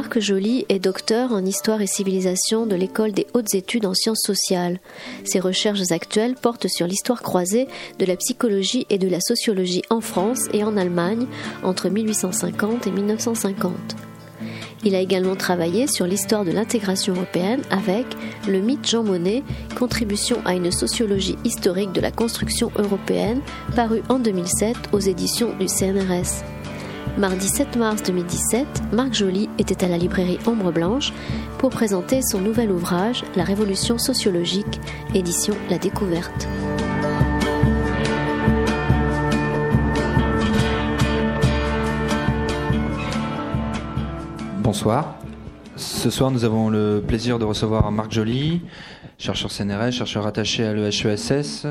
Marc Joly est docteur en histoire et civilisation de l'école des hautes études en sciences sociales. Ses recherches actuelles portent sur l'histoire croisée de la psychologie et de la sociologie en France et en Allemagne entre 1850 et 1950. Il a également travaillé sur l'histoire de l'intégration européenne avec Le mythe Jean Monnet, contribution à une sociologie historique de la construction européenne, paru en 2007 aux éditions du CNRS. Mardi 7 mars 2017, Marc Joly était à la librairie Ombre Blanche pour présenter son nouvel ouvrage La Révolution sociologique, édition La Découverte. Bonsoir. Ce soir, nous avons le plaisir de recevoir Marc Joly, chercheur CNRS, chercheur attaché à l'EHESS.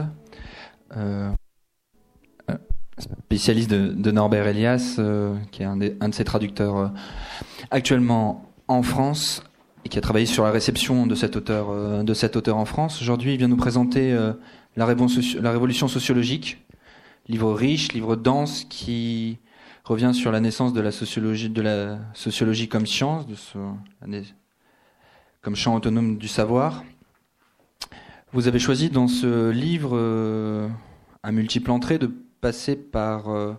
Spécialiste de, Norbert Elias, euh, qui est un, de ses traducteurs euh, actuellement en France et qui a travaillé sur la réception de cet auteur, euh, en France. Aujourd'hui, il vient nous présenter la, Révolution sociologique, livre riche, livre dense qui revient sur la naissance de la sociologie, de la sociologie comme science, de ce, comme champ autonome du savoir. Vous avez choisi dans ce livre à multiples entrées de passer par euh,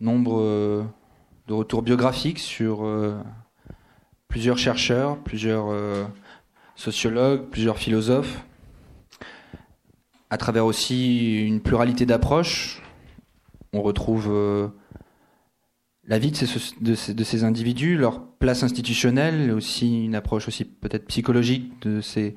nombre euh, de retours biographiques sur euh, plusieurs chercheurs, plusieurs sociologues, plusieurs philosophes, à travers aussi une pluralité d'approches. On retrouve la vie de ces, de, ces, de ces, individus, leur place institutionnelle, aussi une approche aussi peut-être psychologique de ces,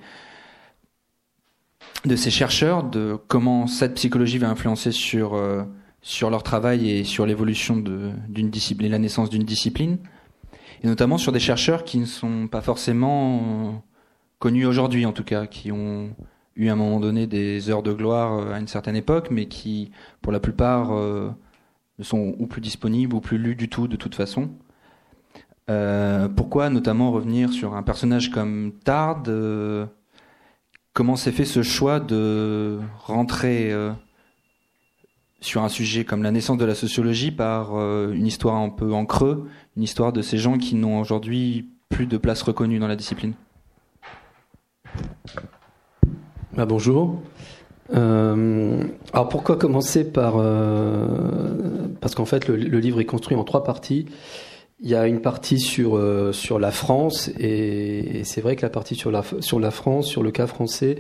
de ces chercheurs, de comment cette psychologie va influencer sur, euh, sur leur travail et sur l'évolution d'une discipline, la naissance d'une discipline, et notamment sur des chercheurs qui ne sont pas forcément euh, connus aujourd'hui, en tout cas, qui ont eu à un moment donné des heures de gloire euh, à une certaine époque, mais qui, pour la plupart, ne sont ou plus disponibles ou plus lus du tout, de toute façon. pourquoi notamment revenir sur un personnage comme Tard Comment s'est fait ce choix de rentrer euh, sur un sujet comme la naissance de la sociologie par euh, une histoire un peu en creux, une histoire de ces gens qui n'ont aujourd'hui plus de place reconnue dans la discipline? Bah, Bonjour. Euh, alors pourquoi commencer par... parce qu'en fait le, livre est construit en trois parties. Il y a une partie sur, euh, sur la France, et, c'est vrai que la partie sur la, sur la France, sur le cas français,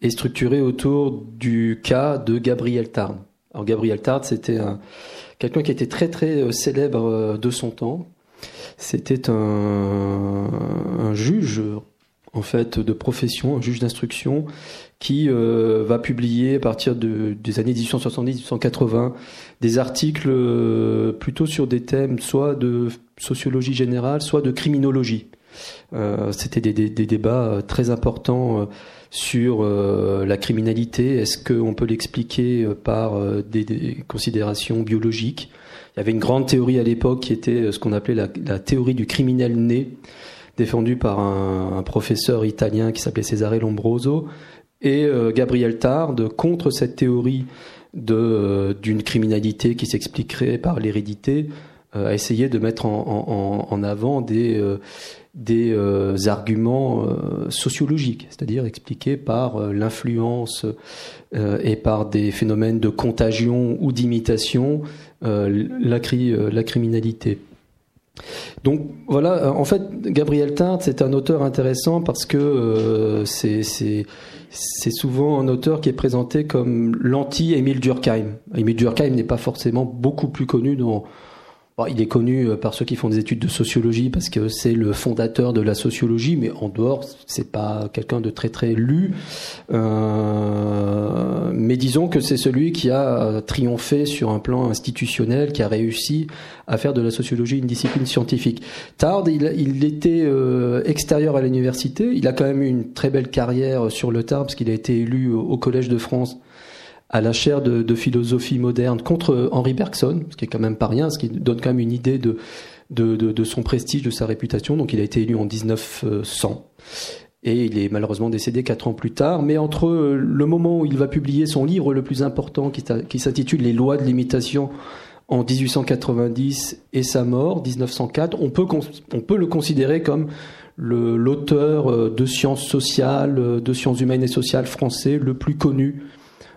est structurée autour du cas de Gabriel Tard. Alors Gabriel Tard, c'était quelqu'un qui était très très euh, célèbre euh, de son temps. C'était un, un juge en fait de profession, un juge d'instruction qui euh, va publier à partir de, des années 1870-1880 des articles euh, plutôt sur des thèmes soit de sociologie générale, soit de criminologie. Euh, C'était des, des, des, débats euh, très importants sur la criminalité. Est-ce qu'on peut l'expliquer par des, des, considérations biologiques? Il y avait une grande théorie à l'époque qui était ce qu'on appelait la, la théorie du criminel né défendu par un, professeur italien qui s'appelait Cesare Lombroso, et euh, Gabriel Tard contre cette théorie euh, d'une criminalité qui s'expliquerait par l'hérédité, euh, a essayé de mettre en, en, avant des des arguments sociologiques, c'est-à-dire expliqués par l'influence et par des phénomènes de contagion ou d'imitation la, la criminalité. Donc voilà, en fait, Gabriel Tart, c'est un auteur intéressant parce que c'est souvent un auteur qui est présenté comme l'anti-Émile Durkheim. Émile Durkheim n'est pas forcément beaucoup plus connu dans, il est connu euh, par ceux qui font des études de sociologie parce que c'est le fondateur de la sociologie, mais en dehors, c'est pas quelqu'un de très très lu. Euh, mais disons que c'est celui qui a triomphé sur un plan institutionnel, qui a réussi à faire de la sociologie une discipline scientifique. Tard, il, était euh, extérieur à l'université. Il a quand même eu une très belle carrière sur le Tard parce qu'il a été élu au Collège de France à la chaire de, philosophie moderne contre Henri Bergson, ce qui est quand même pas rien, ce qui donne quand même une idée de, de, son prestige, de sa réputation. Donc il a été élu en 1900. et il est malheureusement décédé quatre ans plus tard. Mais entre le moment où il va publier son livre le plus important, qui s'intitule Les lois de l'imitation en 1890 et sa mort, 1904, on peut, on peut le considérer comme l'auteur euh, de sciences sociales, euh, de sciences humaines et sociales français le plus connu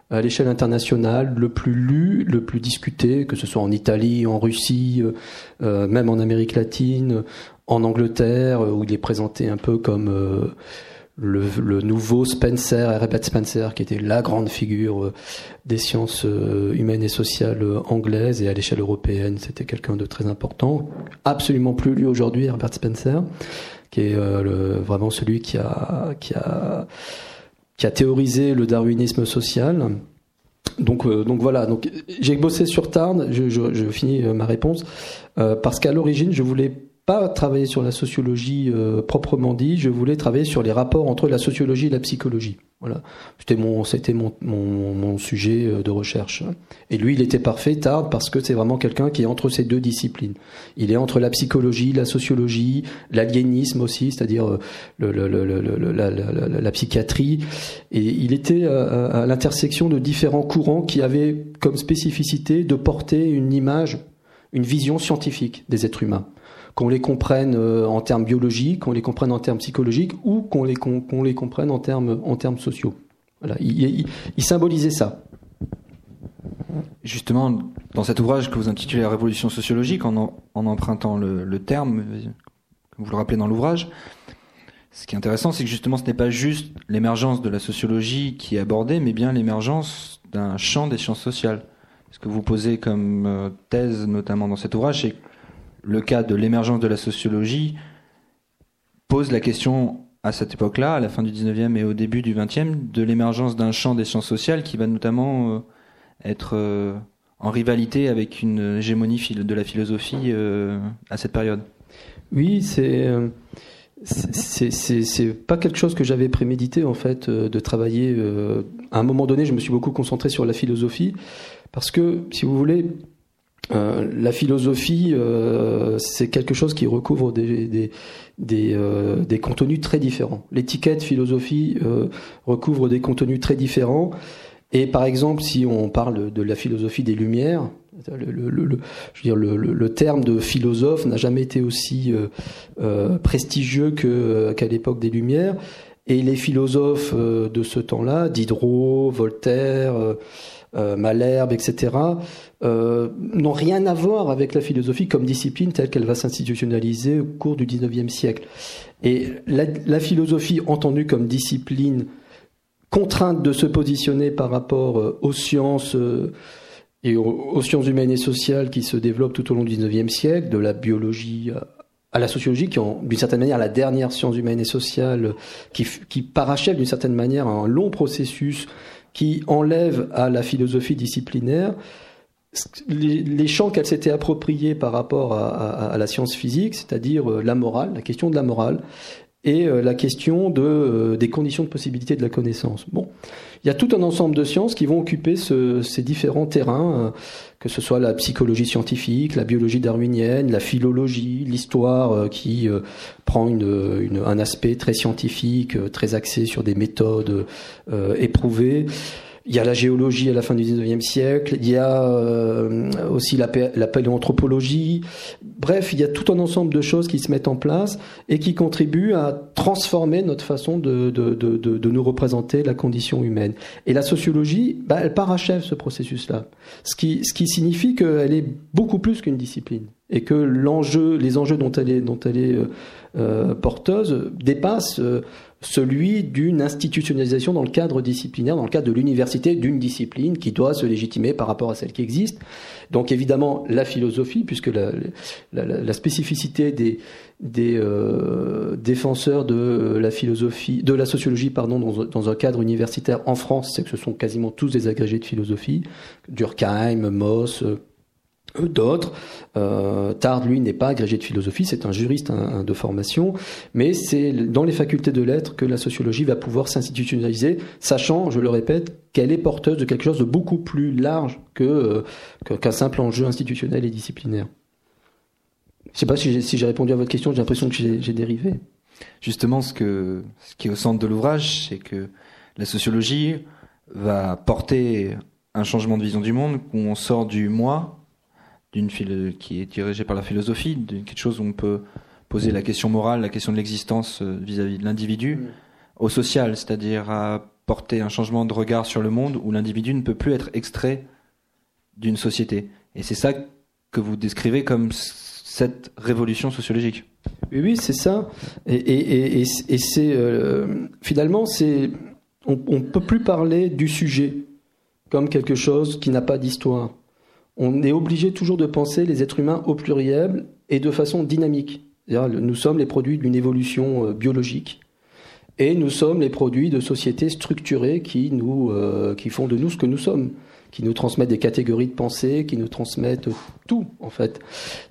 à l'échelle internationale, le plus lu, le plus discuté, que ce soit en Italie, en Russie, euh, même en Amérique latine, en Angleterre, où il est présenté un peu comme le, nouveau Spencer, Herbert Spencer, qui était la grande figure euh, des sciences euh, humaines et sociales euh, anglaises et à l'échelle européenne, c'était quelqu'un de très important. Absolument plus lu aujourd'hui, Herbert Spencer, qui est vraiment celui qui a, qui a, qui a théorisé le darwinisme social. Donc, donc voilà. Donc j'ai bossé sur Tarn. Je, je, je finis ma réponse parce qu'à l'origine, je voulais pas travailler sur la sociologie euh, proprement dit, je voulais travailler sur les rapports entre la sociologie et la psychologie. Voilà, c'était mon c'était mon, mon, mon, sujet euh, de recherche. Et lui, il était parfait, tard, parce que c'est vraiment quelqu'un qui est entre ces deux disciplines. Il est entre la psychologie, la sociologie, l'aliénisme aussi, c'est-à-dire euh, le, le, le, la, la, la, psychiatrie. Et il était à, à l'intersection de différents courants qui avaient comme spécificité de porter une image, une vision scientifique des êtres humains qu'on les comprenne euh, en termes biologiques, qu'on les comprenne en termes psychologiques ou qu'on les, comprenne en termes, sociaux. Voilà, il, symbolisait ça. Justement, dans cet ouvrage que vous intitulez La Révolution sociologique, en, en empruntant le, le, terme, comme vous le rappelez dans l'ouvrage, ce qui est intéressant, c'est que justement, ce n'est pas juste l'émergence de la sociologie qui est abordée, mais bien l'émergence d'un champ des sciences sociales. Ce que vous posez comme euh, thèse, notamment dans cet ouvrage, c'est le cas de l'émergence de la sociologie pose la question à cette époque-là, à la fin du 19e et au début du 20e, de l'émergence d'un champ des sciences sociales qui va notamment euh, être euh, en rivalité avec une hégémonie de la philosophie euh, à cette période. Oui, c'est c'est pas quelque chose que j'avais prémédité en fait de travailler. à un moment donné, je me suis beaucoup concentré sur la philosophie parce que, si vous voulez, euh, la philosophie, euh, c'est quelque chose qui recouvre des, des, euh, contenus très différents. L'étiquette philosophie recouvre des contenus très différents. Et par exemple, si on parle de la philosophie des Lumières, le, le, le, terme de philosophe n'a jamais été aussi prestigieux qu'à l'époque des Lumières. Et les philosophes de ce temps-là, Diderot, Voltaire, euh, Malherbe, etc., euh, n'ont rien à voir avec la philosophie comme discipline telle qu'elle va s'institutionnaliser au cours du XIXe siècle. Et la, philosophie entendue comme discipline contrainte de se positionner par rapport euh, aux sciences et aux, sciences humaines et sociales qui se développent tout au long du XIXe siècle, de la biologie à la sociologie, qui est d'une certaine manière la dernière science humaine et sociale, qui, qui parachève d'une certaine manière un long processus qui enlève à la philosophie disciplinaire les, champs qu'elle s'était appropriés par rapport à, la science physique, c'est-à-dire euh, la morale, la question de la morale, et euh, la question de, euh, des conditions de possibilité de la connaissance. Bon, il y a tout un ensemble de sciences qui vont occuper ces différents terrains, euh, que ce soit la psychologie scientifique, la biologie darwinienne, la philologie, l'histoire qui prend une, un aspect très scientifique, très axé sur des méthodes éprouvées. Il y a la géologie à la fin du 19e siècle, il y a euh, aussi la, la. Bref, il y a tout un ensemble de choses qui se mettent en place et qui contribuent à transformer notre façon de, de, de, de nous représenter la condition humaine. Et la sociologie, bah, elle parachève ce processus-là. Ce qui, ce qui signifie qu'elle est beaucoup plus qu'une discipline et que l'enjeu, les enjeux dont elle est, dont elle est euh, euh porteuse dépassent euh, celui d'une institutionnalisation dans le cadre disciplinaire, dans le cadre de l'université d'une discipline qui doit se légitimer par rapport à celle qui existe. Donc évidemment la philosophie, puisque la, la, la spécificité des, des euh, défenseurs de la philosophie, de la sociologie, pardon, dans, dans, un cadre universitaire en France, c'est que ce sont quasiment tous des agrégés de philosophie, Durkheim, Moss d'autres. Euh, Tard, lui, n'est pas agrégé de philosophie, c'est un juriste de formation, mais c'est dans les facultés de lettres que la sociologie va pouvoir s'institutionnaliser, sachant, je le répète, qu'elle est porteuse de quelque chose de beaucoup plus large que euh, qu'un simple enjeu institutionnel et disciplinaire. Je sais pas si j'ai répondu à votre question, j'ai l'impression que j'ai dérivé. justement, ce, que, ce qui est au centre de l'ouvrage, c'est que la sociologie va porter un changement de vision du monde, où on sort du moi, d'une qui est dirigée par la philosophie, de quelque chose où on peut poser la question morale, la question de l'existence euh, vis-à-vis de l'individu, mm. au social, c'est-à-dire à porter un changement de regard sur le monde où l'individu ne peut plus être extrait d'une société. Et c'est ça que vous décrivez comme cette révolution sociologique. Oui, oui, c'est ça. Et, c'est euh, finalement, c'est on ne peut plus parler du sujet comme quelque chose qui n'a pas d'histoire. On est obligé toujours de penser les êtres humains au pluriel et de façon dynamique. Nous sommes les produits d'une évolution euh, biologique et nous sommes les produits de sociétés structurées qui, nous, euh, qui font de nous ce que nous sommes qui nous transmettent des catégories de pensée, qui nous transmettent tout en fait.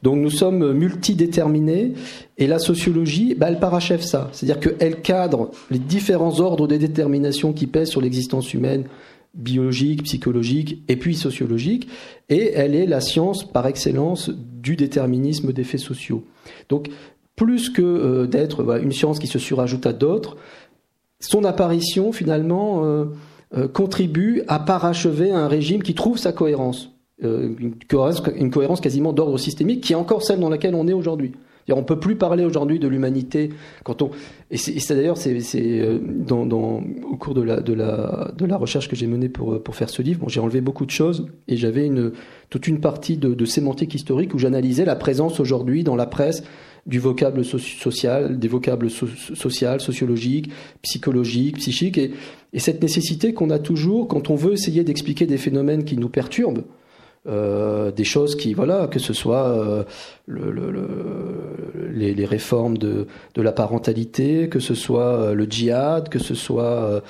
Donc nous sommes multidéterminés et la sociologie, bah, elle parachève ça, c'est-à-dire qu'elle cadre les différents ordres de détermination qui pèsent sur l'existence humaine biologique, psychologique et puis sociologique, et elle est la science par excellence du déterminisme des faits sociaux. Donc plus que euh, d'être une science qui se surajoute à d'autres, son apparition finalement euh, euh, contribue à parachever un régime qui trouve sa cohérence, une cohérence quasiment d'ordre systémique, qui est encore celle dans laquelle on est aujourd'hui. On peut plus parler aujourd'hui de l'humanité quand on et c'est d'ailleurs c'est euh, dans, dans, au cours de la de la de la recherche que j'ai menée pour pour faire ce livre bon, j'ai enlevé beaucoup de choses et j'avais une toute une partie de, de sémantique historique où j'analysais la présence aujourd'hui dans la presse du vocable social, des vocables social, sociologiques, psychologiques, psychiques, et, et cette nécessité qu'on a toujours quand on veut essayer d'expliquer des phénomènes qui nous perturbent, euh, des choses qui, voilà, que ce soit euh, le, le, le, les, réformes de, de, la parentalité, que ce soit euh, le djihad, que ce soit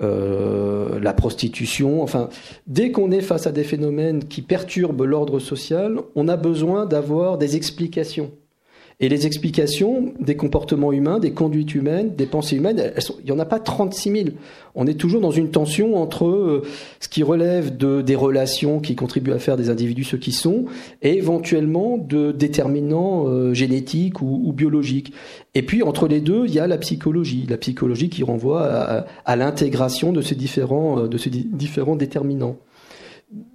la prostitution, enfin, dès qu'on est face à des phénomènes qui perturbent l'ordre social, on a besoin d'avoir des explications. Et les explications des comportements humains, des conduites humaines, des pensées humaines, il n'y en a pas 36 000. On est toujours dans une tension entre euh, ce qui relève de, des relations qui contribuent à faire des individus ce qui sont, et éventuellement de déterminants euh, génétiques ou, biologiques. Et puis entre les deux, il y a la psychologie, la psychologie qui renvoie à, à l'intégration de ces différents, euh, de ces différents déterminants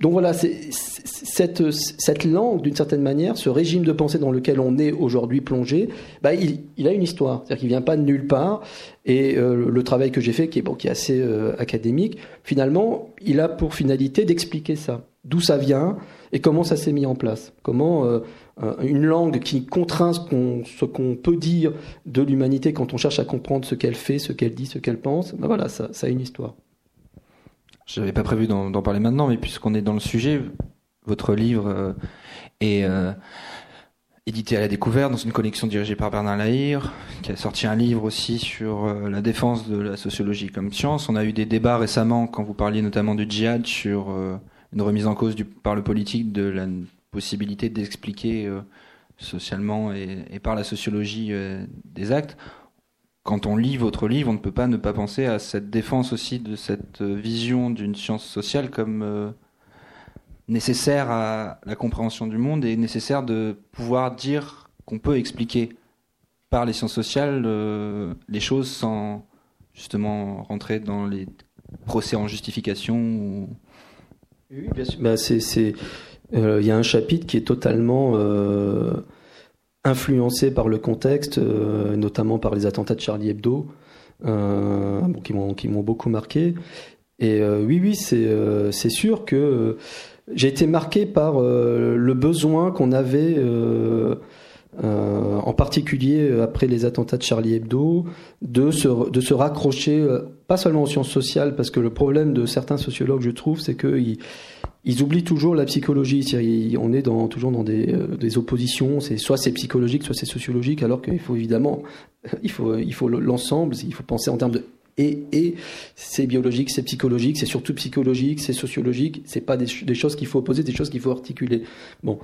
donc voilà, cette, langue, d'une certaine manière, ce régime de pensée dans lequel on est aujourd'hui plongé, bah, il, a une histoire. C'est-à-dire qu'il vient pas de nulle part. Et euh, le travail que j'ai fait, qui est, bon, qui est assez euh, académique, finalement, il a pour finalité d'expliquer ça. D'où ça vient et comment ça s'est mis en place. Comment euh, une langue qui contraint ce qu'on peut dire de l'humanité quand on cherche à comprendre ce qu'elle fait, ce qu'elle dit, ce qu'elle pense, bah voilà, ça, ça a une histoire. Je n'avais pas prévu d'en parler maintenant, mais puisqu'on est dans le sujet, votre livre euh, est euh, édité à la découverte dans une collection dirigée par Bernard Lahire, qui a sorti un livre aussi sur euh, la défense de la sociologie comme science. On a eu des débats récemment, quand vous parliez notamment du djihad, sur une remise en cause par le politique de la possibilité d'expliquer socialement et, par la sociologie des actes quand on lit votre livre, on ne peut pas ne pas penser à cette défense aussi de cette euh, vision d'une science sociale comme euh, nécessaire à la compréhension du monde et nécessaire de pouvoir dire qu'on peut expliquer par les sciences sociales euh, les choses sans justement rentrer dans les procès en justification. Oui, bien sûr. Bah, il y a un chapitre qui est totalement influencé par le contexte, euh, notamment par les attentats de Charlie Hebdo, euh, qui m'ont beaucoup marqué. Et euh, oui, oui, c'est sûr que j'ai été marqué par le besoin qu'on avait en particulier après les attentats de Charlie Hebdo, de se, de se raccrocher pas seulement aux sciences sociales, parce que le problème de certains sociologues, je trouve, c'est qu'ils ils oublient toujours la psychologie. on est dans, toujours dans des, des oppositions. Soit c'est psychologique, soit c'est sociologique, alors qu'il faut évidemment, il faut, l'ensemble. Il faut penser en termes de et, c'est biologique, c'est psychologique, c'est surtout psychologique, c'est sociologique. C'est pas des, choses qu'il faut opposer, des choses qu'il faut articuler. Bon,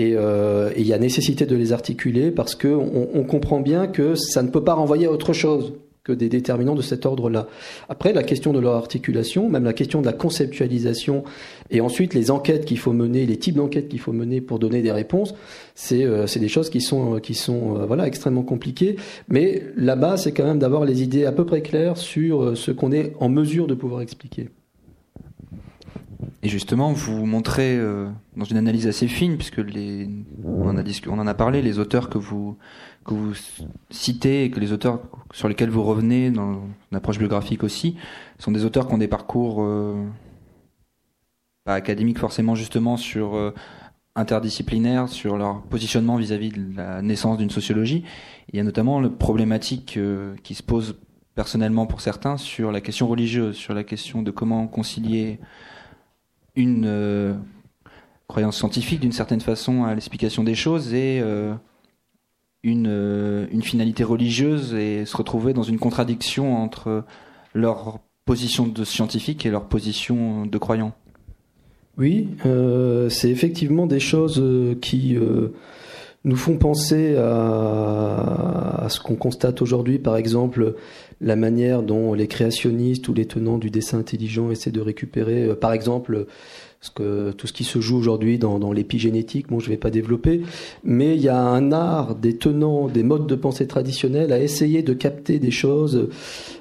euh, et il y a nécessité de les articuler parce que on, comprend bien que ça ne peut pas renvoyer à autre chose que des déterminants de cet ordre-là. Après, la question de leur articulation, même la question de la conceptualisation, et ensuite les enquêtes qu'il faut mener, les types d'enquêtes qu'il faut mener pour donner des réponses, c'est euh, des choses qui sont, qui sont euh, voilà, extrêmement compliquées. Mais là-bas, c'est quand même d'avoir les idées à peu près claires sur euh, ce qu'on est en mesure de pouvoir expliquer. Et justement, vous montrez euh, dans une analyse assez fine, puisque on, en a parlé, les auteurs que vous, citez et que les auteurs sur lesquels vous revenez dans une approche biographique aussi, sont des auteurs qui ont des parcours euh, pas académiques forcément justement sur euh, interdisciplinaires, sur leur positionnement vis-à-vis de la naissance d'une sociologie. Il y a notamment le problématique qui se pose personnellement pour certains sur la question religieuse, sur la question de comment concilier une euh, croyance scientifique d'une certaine façon à l'explication des choses et euh, une, euh, une, finalité religieuse et se retrouver dans une contradiction entre leur position de scientifique et leur position de croyant. Oui, c'est effectivement des choses qui nous font penser à, ce qu'on constate aujourd'hui, par exemple, la manière dont les créationnistes ou les tenants du dessin intelligent essaient de récupérer, euh, par exemple, ce que, tout ce qui se joue aujourd'hui dans, l'épigénétique, je ne vais pas développer, mais il y a un art des tenants des modes de pensée traditionnels à essayer de capter des choses,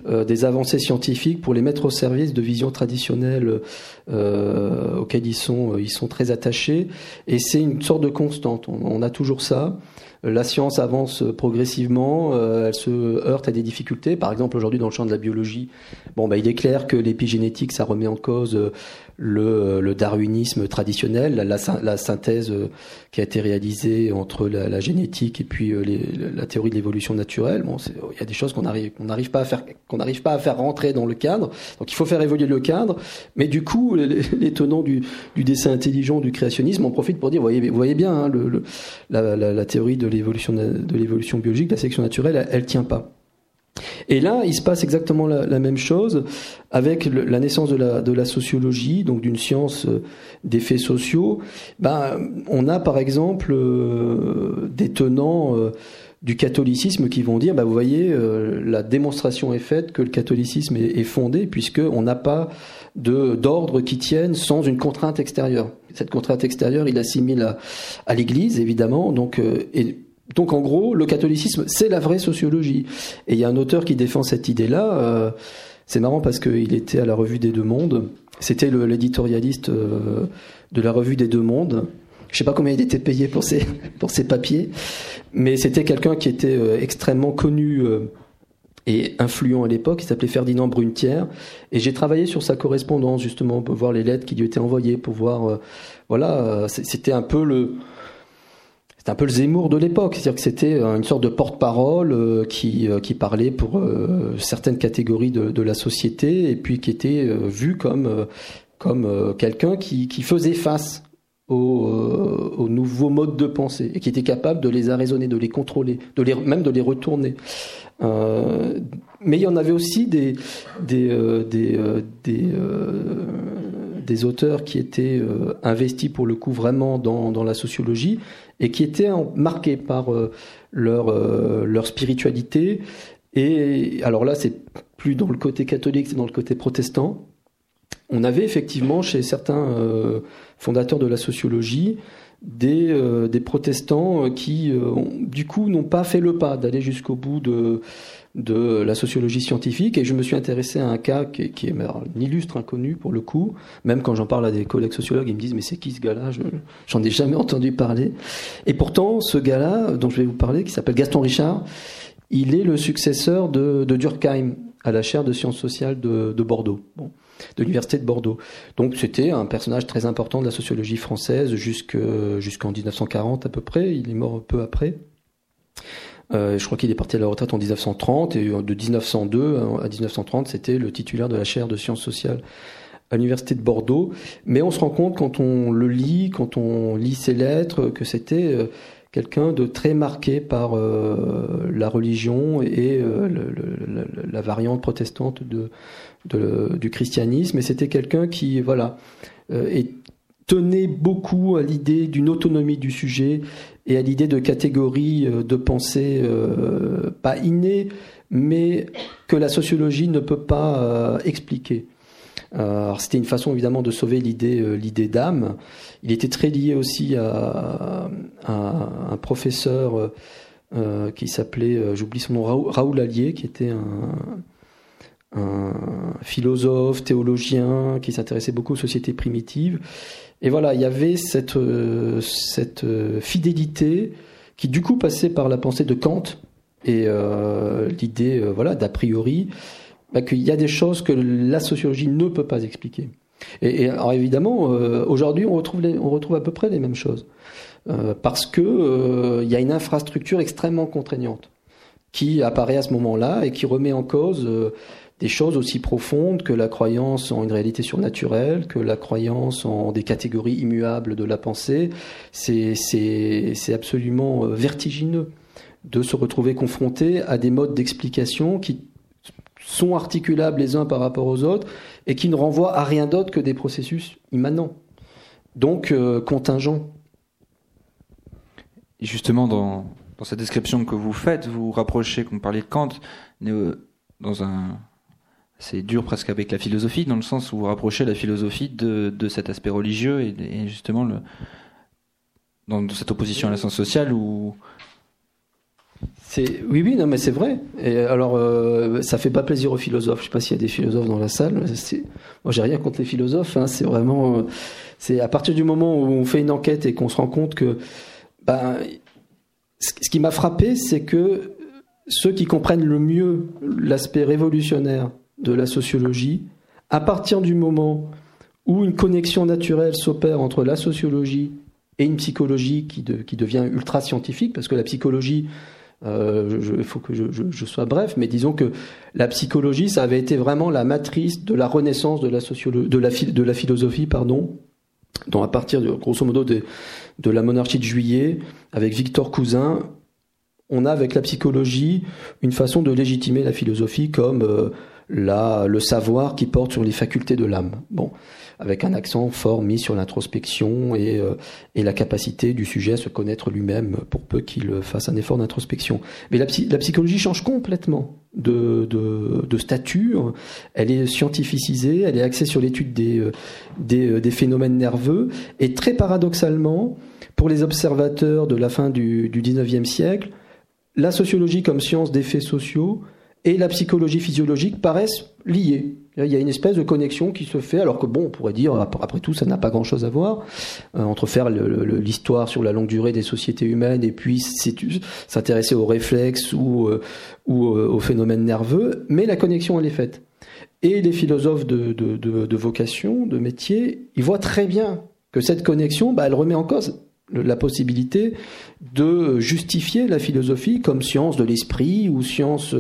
euh, des avancées scientifiques pour les mettre au service de visions traditionnelles euh, auxquelles sont, ils sont très attachés. Et c'est une sorte de constante. on a toujours ça la science avance progressivement, euh, elle se heurte à des difficultés. Par exemple, aujourd'hui, dans le champ de la biologie, bon, bah, il est clair que l'épigénétique, ça remet en cause euh, le, darwinisme traditionnel, la, synthèse euh, qui a été réalisée entre la, génétique et puis la théorie de l'évolution naturelle. Bon, il y a des choses qu'on n'arrive pas à faire qu'on n'arrive pas à faire rentrer dans le cadre. Donc, il faut faire évoluer le cadre. Mais du coup, les, tenants du, dessin intelligent, du créationnisme, en profitent pour dire, vous voyez, bien, hein, la, théorie de l'évolution de l'évolution biologique, la sélection naturelle, elle, tient pas. Et là, il se passe exactement la, même chose avec la naissance de la, sociologie, donc d'une science euh, des faits sociaux. Ben, on a par exemple euh, des tenants euh, du catholicisme qui vont dire, ben, vous voyez, la démonstration est faite que le catholicisme est, est fondé puisqu'on n'a pas d'ordre qui tienne sans une contrainte extérieure. Cette contrainte extérieure, il assimile à, à l'Église, évidemment. Donc, et donc en gros, le catholicisme, c'est la vraie sociologie. Et il y a un auteur qui défend cette idée-là. Euh, c'est marrant parce qu'il était à la revue des Deux Mondes. C'était l'éditorialiste euh, de la revue des Deux Mondes. Je sais pas combien il était payé pour ses, pour papiers, mais c'était quelqu'un qui était euh, extrêmement connu et influent à l'époque. Il s'appelait Ferdinand Brunetière. Et j'ai travaillé sur sa correspondance, justement, pour voir les lettres qui lui étaient envoyées, pour voir. voilà, c'était un peu le c'est un peu le Zemmour de l'époque, c'est-à-dire que c'était une sorte de porte-parole euh, qui, euh, qui parlait pour euh, certaines catégories de, de, la société et puis qui était vu comme, comme quelqu'un qui, qui faisait face aux, aux, nouveaux modes de pensée et qui était capable de les arraisonner, de les contrôler, de les, même de les retourner. Euh, mais il y en avait aussi des, des, des, des, des, auteurs qui étaient investis pour le coup vraiment dans, dans la sociologie et qui étaient marqués par euh, leur, euh, leur spiritualité. Et alors là, c'est plus dans le côté catholique, c'est dans le côté protestant. On avait effectivement chez certains euh, fondateurs de la sociologie des protestants qui, du coup, n'ont pas fait le pas d'aller jusqu'au bout de, de la sociologie scientifique et je me suis intéressé à un cas qui, est un illustre inconnu pour le coup. Même quand j'en parle à des collègues sociologues, ils me disent mais c'est qui ce gars-là? J'en ai jamais entendu parler. Et pourtant, ce gars-là dont je vais vous parler, qui s'appelle Gaston Richard, il est le successeur de, Durkheim à la chaire de sciences sociales de, Bordeaux. Bon de l'université de Bordeaux. Donc c'était un personnage très important de la sociologie française jusqu'en 1940 à peu près. Il est mort peu après. Euh, je crois qu'il est parti à la retraite en 1930 et euh, de 1902 euh, à 1930, c'était le titulaire de la chaire de sciences sociales à l'université de Bordeaux. Mais on se rend compte quand on le lit, quand on lit ses lettres, que c'était quelqu'un de très marqué par la religion et la variante protestante du christianisme. Et c'était quelqu'un qui, voilà, tenait beaucoup à l'idée d'une autonomie du sujet et à l'idée de catégories euh, de pensée euh, pas innées, mais que la sociologie ne peut pas expliquer. c'était une façon évidemment de sauver l'idée l'idée d'âme. Il était très lié aussi à, un professeur qui s'appelait, j'oublie son nom, Raoul, Allier, qui était un, un philosophe, théologien, qui s'intéressait beaucoup aux sociétés primitives. Et voilà, il y avait cette, euh, cette euh, fidélité qui du coup passait par la pensée de Kant et euh, l'idée voilà d'a priori bah, qu'il y a des choses que la sociologie ne peut pas expliquer. Et, alors évidemment, aujourd'hui, on retrouve, on retrouve à peu près les mêmes choses. parce que il y a une infrastructure extrêmement contraignante qui apparaît à ce moment-là et qui remet en cause des choses aussi profondes que la croyance en une réalité surnaturelle, que la croyance en des catégories immuables de la pensée. C'est absolument euh, vertigineux de se retrouver confronté à des modes d'explication qui sont articulables les uns par rapport aux autres et qui ne renvoient à rien d'autre que des processus immanents, donc euh, contingents. Et justement, dans, dans cette description que vous faites, vous rapprochez, comme vous parliez de Kant, dans un, c'est dur presque avec la philosophie, dans le sens où vous rapprochez la philosophie de, de cet aspect religieux et, justement le, dans cette opposition à la science sociale oui oui non mais c'est vrai. Alors euh, ça fait pas plaisir aux philosophes. Je sais pas s'il y a des philosophes dans la salle. Moi j'ai rien contre les philosophes hein, c'est vraiment c'est à partir du moment où on fait une enquête et qu'on se rend compte que ben ce qui m'a frappé c'est que ceux qui comprennent le mieux l'aspect révolutionnaire de la sociologie, à partir du moment où une connexion naturelle s'opère entre la sociologie et une psychologie qui, devient ultra scientifique, parce que la psychologie, euh, il faut que je, sois bref, mais disons que la psychologie, ça avait été vraiment la matrice de la renaissance de la, de la, philosophie, pardon, dont à partir grosso modo de, de la monarchie de juillet, avec Victor Cousin, on a avec la psychologie une façon de légitimer la philosophie comme euh, le savoir qui porte sur les facultés de l'âme. Bon, avec un accent fort mis sur l'introspection et, euh, et, la capacité du sujet à se connaître lui-même pour peu qu'il fasse un effort d'introspection. Mais la, la, psychologie change complètement de, de, stature. Elle est scientificisée, elle est axée sur l'étude des, euh, euh, des, phénomènes nerveux. Et très paradoxalement, pour les observateurs de la fin du, du 19e siècle, la sociologie comme science des faits sociaux et la psychologie physiologique paraissent liées. Il y a une espèce de connexion qui se fait, alors que bon, on pourrait dire, après tout, ça n'a pas grand-chose à voir, euh, entre faire l'histoire sur la longue durée des sociétés humaines et puis s'intéresser aux réflexes ou, euh, euh, aux phénomènes nerveux, mais la connexion, elle est faite. Et les philosophes de, de vocation, de métier, ils voient très bien que cette connexion, bah, elle remet en cause la possibilité de justifier la philosophie comme science de l'esprit ou science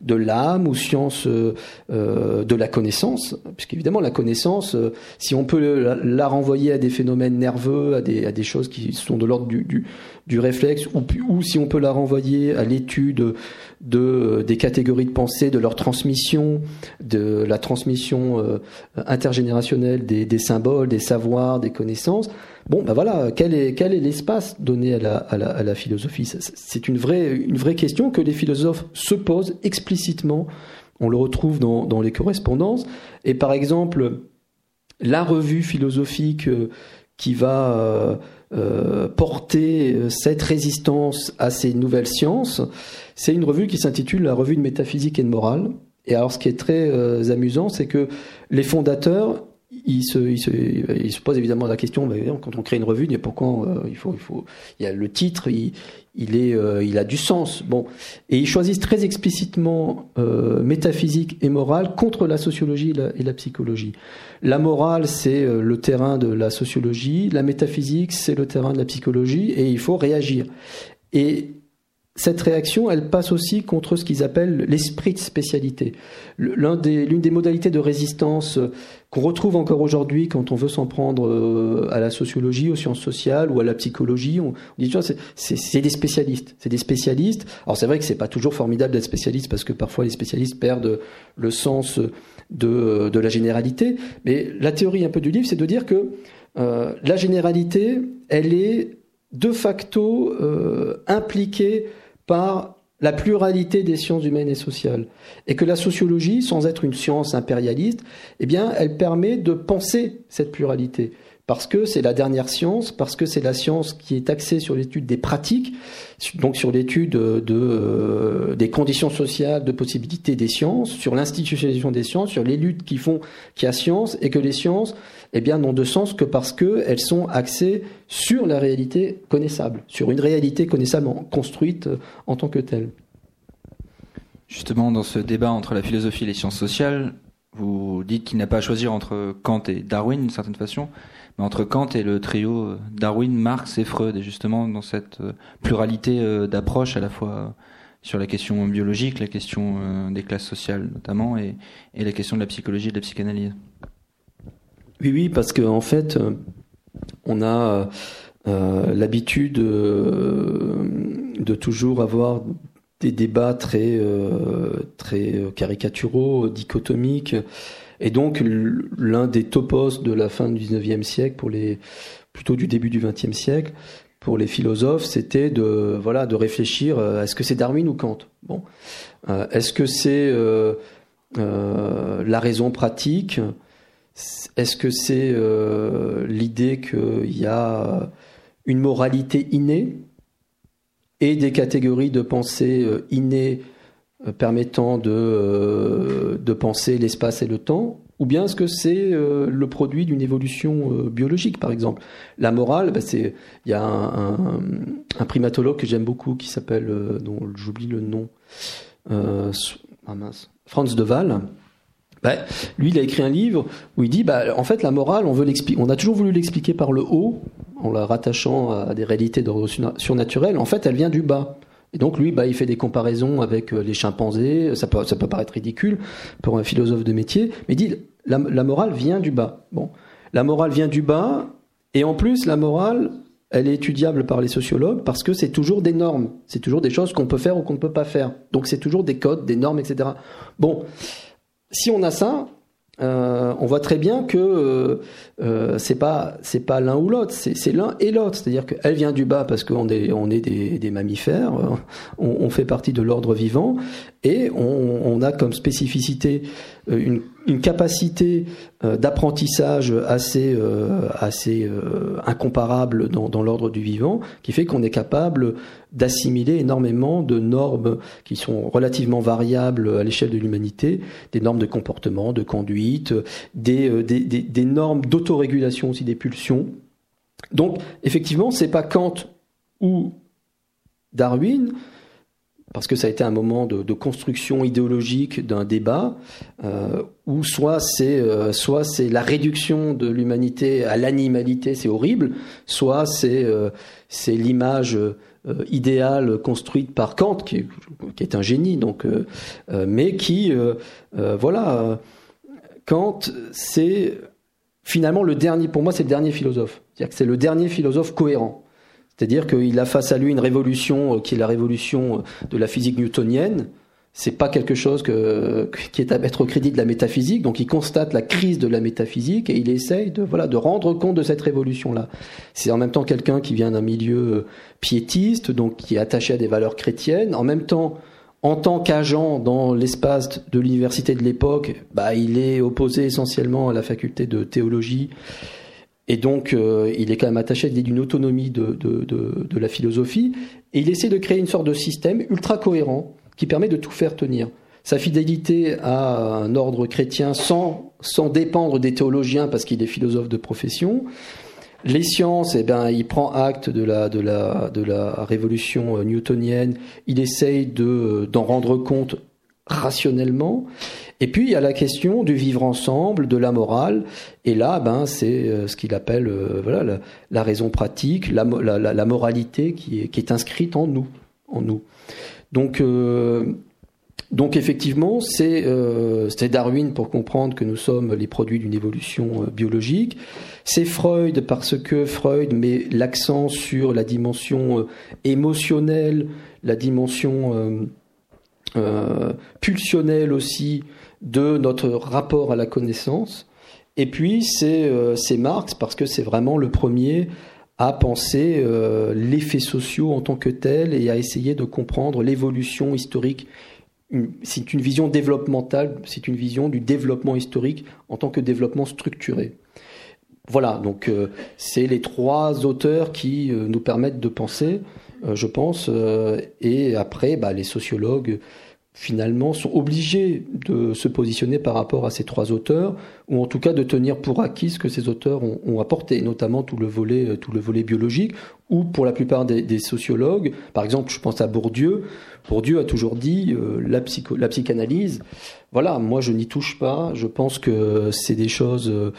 de l'âme ou science euh, euh, de la connaissance, puisqu'évidemment la connaissance, euh, si on peut la, renvoyer à des phénomènes nerveux, à des, à des choses qui sont de l'ordre du, du, réflexe, ou, ou, si on peut la renvoyer à l'étude de, des catégories de pensée, de leur transmission, de la transmission intergénérationnelle des, des symboles, des savoirs, des connaissances, Bon, ben voilà, quel est quel est l'espace donné à la, à la, à la philosophie? C'est une vraie une vraie question que les philosophes se posent explicitement. On le retrouve dans, les correspondances. Et par exemple, la revue philosophique euh, qui va euh, euh, porter cette résistance à ces nouvelles sciences, c'est une revue qui s'intitule la Revue de métaphysique et de morale. Et alors, ce qui est très amusant, c'est que les fondateurs il se, il, se, il se pose évidemment la question, quand on crée une revue, pourquoi euh, il faut, il faut, y a le titre, il, est, euh, il a du sens. Bon, et ils choisissent très explicitement euh, métaphysique et morale contre la sociologie et la, et la psychologie. La morale, c'est le terrain de la sociologie, la métaphysique, c'est le terrain de la psychologie, et il faut réagir. Et cette réaction, elle passe aussi contre ce qu'ils appellent l'esprit de spécialité. L'une des, des, modalités de résistance euh, qu'on retrouve encore aujourd'hui quand on veut s'en prendre euh, à la sociologie, aux sciences sociales ou à la psychologie, on, dit c'est des spécialistes. C'est des spécialistes. Alors c'est vrai que c'est pas toujours formidable d'être spécialiste parce que parfois les spécialistes perdent le sens de, de la généralité. Mais la théorie un peu du livre, c'est de dire que euh, la généralité, elle est de facto euh, impliquée par la pluralité des sciences humaines et sociales. Et que la sociologie, sans être une science impérialiste, eh bien, elle permet de penser cette pluralité parce que c'est la dernière science, parce que c'est la science qui est axée sur l'étude des pratiques, donc sur l'étude de, euh, des conditions sociales, de possibilités des sciences, sur l'institutionnalisation des sciences, sur les luttes qui font qu'il y a science et que les sciences, eh bien, n'ont de sens que parce qu'elles sont axées sur la réalité connaissable, sur une réalité connaissable construite euh, en tant que telle. Justement, dans ce débat entre la philosophie et les sciences sociales, vous dites qu'il n'a pas à choisir entre Kant et Darwin d'une certaine façon entre Kant et le trio euh, Darwin, Marx et Freud, et justement dans cette euh, pluralité euh, d'approches à la fois sur la question biologique, la question des classes sociales notamment, et, la question de la psychologie et de la psychanalyse. Oui, oui, parce qu'en en fait, on a l'habitude de toujours avoir des débats très, très caricaturaux, dichotomiques, et donc, l'un des topos de la fin du 19e siècle, plutôt du début du 20e siècle, pour les philosophes, c'était de, réfléchir, euh, est-ce que c'est Darwin ou Kant? Euh, est-ce que c'est euh, la raison pratique? Est-ce que c'est l'idée qu'il y a une moralité innée? Et des catégories de pensée innées euh, permettant de, euh, de penser l'espace et le temps ou bien est-ce que c'est euh, le produit d'une évolution biologique, par exemple? La morale, bah, c'est il y a un, un, primatologue que j'aime beaucoup qui s'appelle, dont j'oublie le nom, euh, ah Franz de Waal. Bah, lui, il a écrit un livre où il dit, bah, en fait, la morale, on veut on a toujours voulu l'expliquer par le haut, en la rattachant à des réalités d'ordre surnaturel. En fait, elle vient du bas. Et donc lui, bah, il fait des comparaisons avec euh, les chimpanzés. Ça peut, ça peut paraître ridicule pour un philosophe de métier, mais il dit la morale vient du bas. Bon, la morale vient du bas, et en plus la morale, elle est étudiable par les sociologues parce que c'est toujours des normes, c'est toujours des choses qu'on peut faire ou qu'on ne peut pas faire. Donc c'est toujours des codes, des normes, etc. Bon, si on a ça, euh, on voit très bien que euh, euh, c'est pas l'un ou l'autre, c'est l'un et l'autre. C'est-à-dire qu'elle vient du bas parce qu'on est on est des, mammifères, on, fait partie de l'ordre vivant et on, a comme spécificité une, capacité d'apprentissage assez assez incomparable dans, dans l'ordre du vivant, qui fait qu'on est capable d'assimiler énormément de normes qui sont relativement variables à l'échelle de l'humanité, des normes de comportement, de conduite, des, euh, des, des, normes d'autorégulation aussi des pulsions. Donc, effectivement, c'est pas Kant ou Darwin, parce que ça a été un moment de, construction idéologique d'un débat, euh, où soit c'est euh, soit c'est la réduction de l'humanité à l'animalité, c'est horrible, soit c'est c'est l'image euh, idéale construite par Kant, qui, est un génie, donc, euh, euh, mais qui, voilà, Kant, c'est finalement le dernier, pour moi, c'est le dernier philosophe. C'est-à-dire que c'est le dernier philosophe cohérent. C'est-à-dire qu'il a face à lui une révolution qui est la révolution de la physique newtonienne, c'est pas quelque chose qui est à mettre au crédit de la métaphysique. Donc, il constate la crise de la métaphysique et il essaye de voilà de rendre compte de cette révolution-là. C'est en même temps quelqu'un qui vient d'un milieu piétiste, donc qui est attaché à des valeurs chrétiennes. En même temps, en tant qu'agent dans l'espace de l'université de l'époque, bah, il est opposé essentiellement à la faculté de théologie. Et donc, euh, il est quand même attaché à l'idée d'une autonomie de, de, de, de la philosophie. Et il essaie de créer une sorte de système ultra cohérent qui permet de tout faire tenir. Sa fidélité à un ordre chrétien sans, sans dépendre des théologiens parce qu'il est philosophe de profession. Les sciences, eh ben, il prend acte de la, de la, de la révolution newtonienne, il essaye de, d'en rendre compte rationnellement. Et puis il y a la question du vivre ensemble, de la morale. Et là, ben c'est euh, ce qu'il appelle euh, voilà la, raison pratique, la, moralité qui est, inscrite en nous, en nous. Donc, euh, donc effectivement, euh, c'est Darwin pour comprendre que nous sommes les produits d'une évolution euh, biologique. C'est Freud parce que Freud met l'accent sur la dimension émotionnelle, la dimension pulsionnelle aussi de notre rapport à la connaissance. Et puis c'est Marx parce que c'est vraiment le premier à penser euh, les sociaux en tant que tels et à essayer de comprendre l'évolution historique. C'est une vision développementale, c'est une vision du développement historique en tant que développement structuré. Voilà, donc euh, c'est les trois auteurs qui euh, nous permettent de penser, je pense, et après, bah, les sociologues finalement sont obligés de se positionner par rapport à ces trois auteurs, ou en tout cas de tenir pour acquis ce que ces auteurs ont, apporté, notamment tout le volet, euh, tout le volet biologique, ou pour la plupart des, sociologues, par exemple, je pense à Bourdieu. Bourdieu a toujours dit euh, la, psycho, la psychanalyse. Voilà, moi je n'y touche pas. Je pense que c'est des choses euh,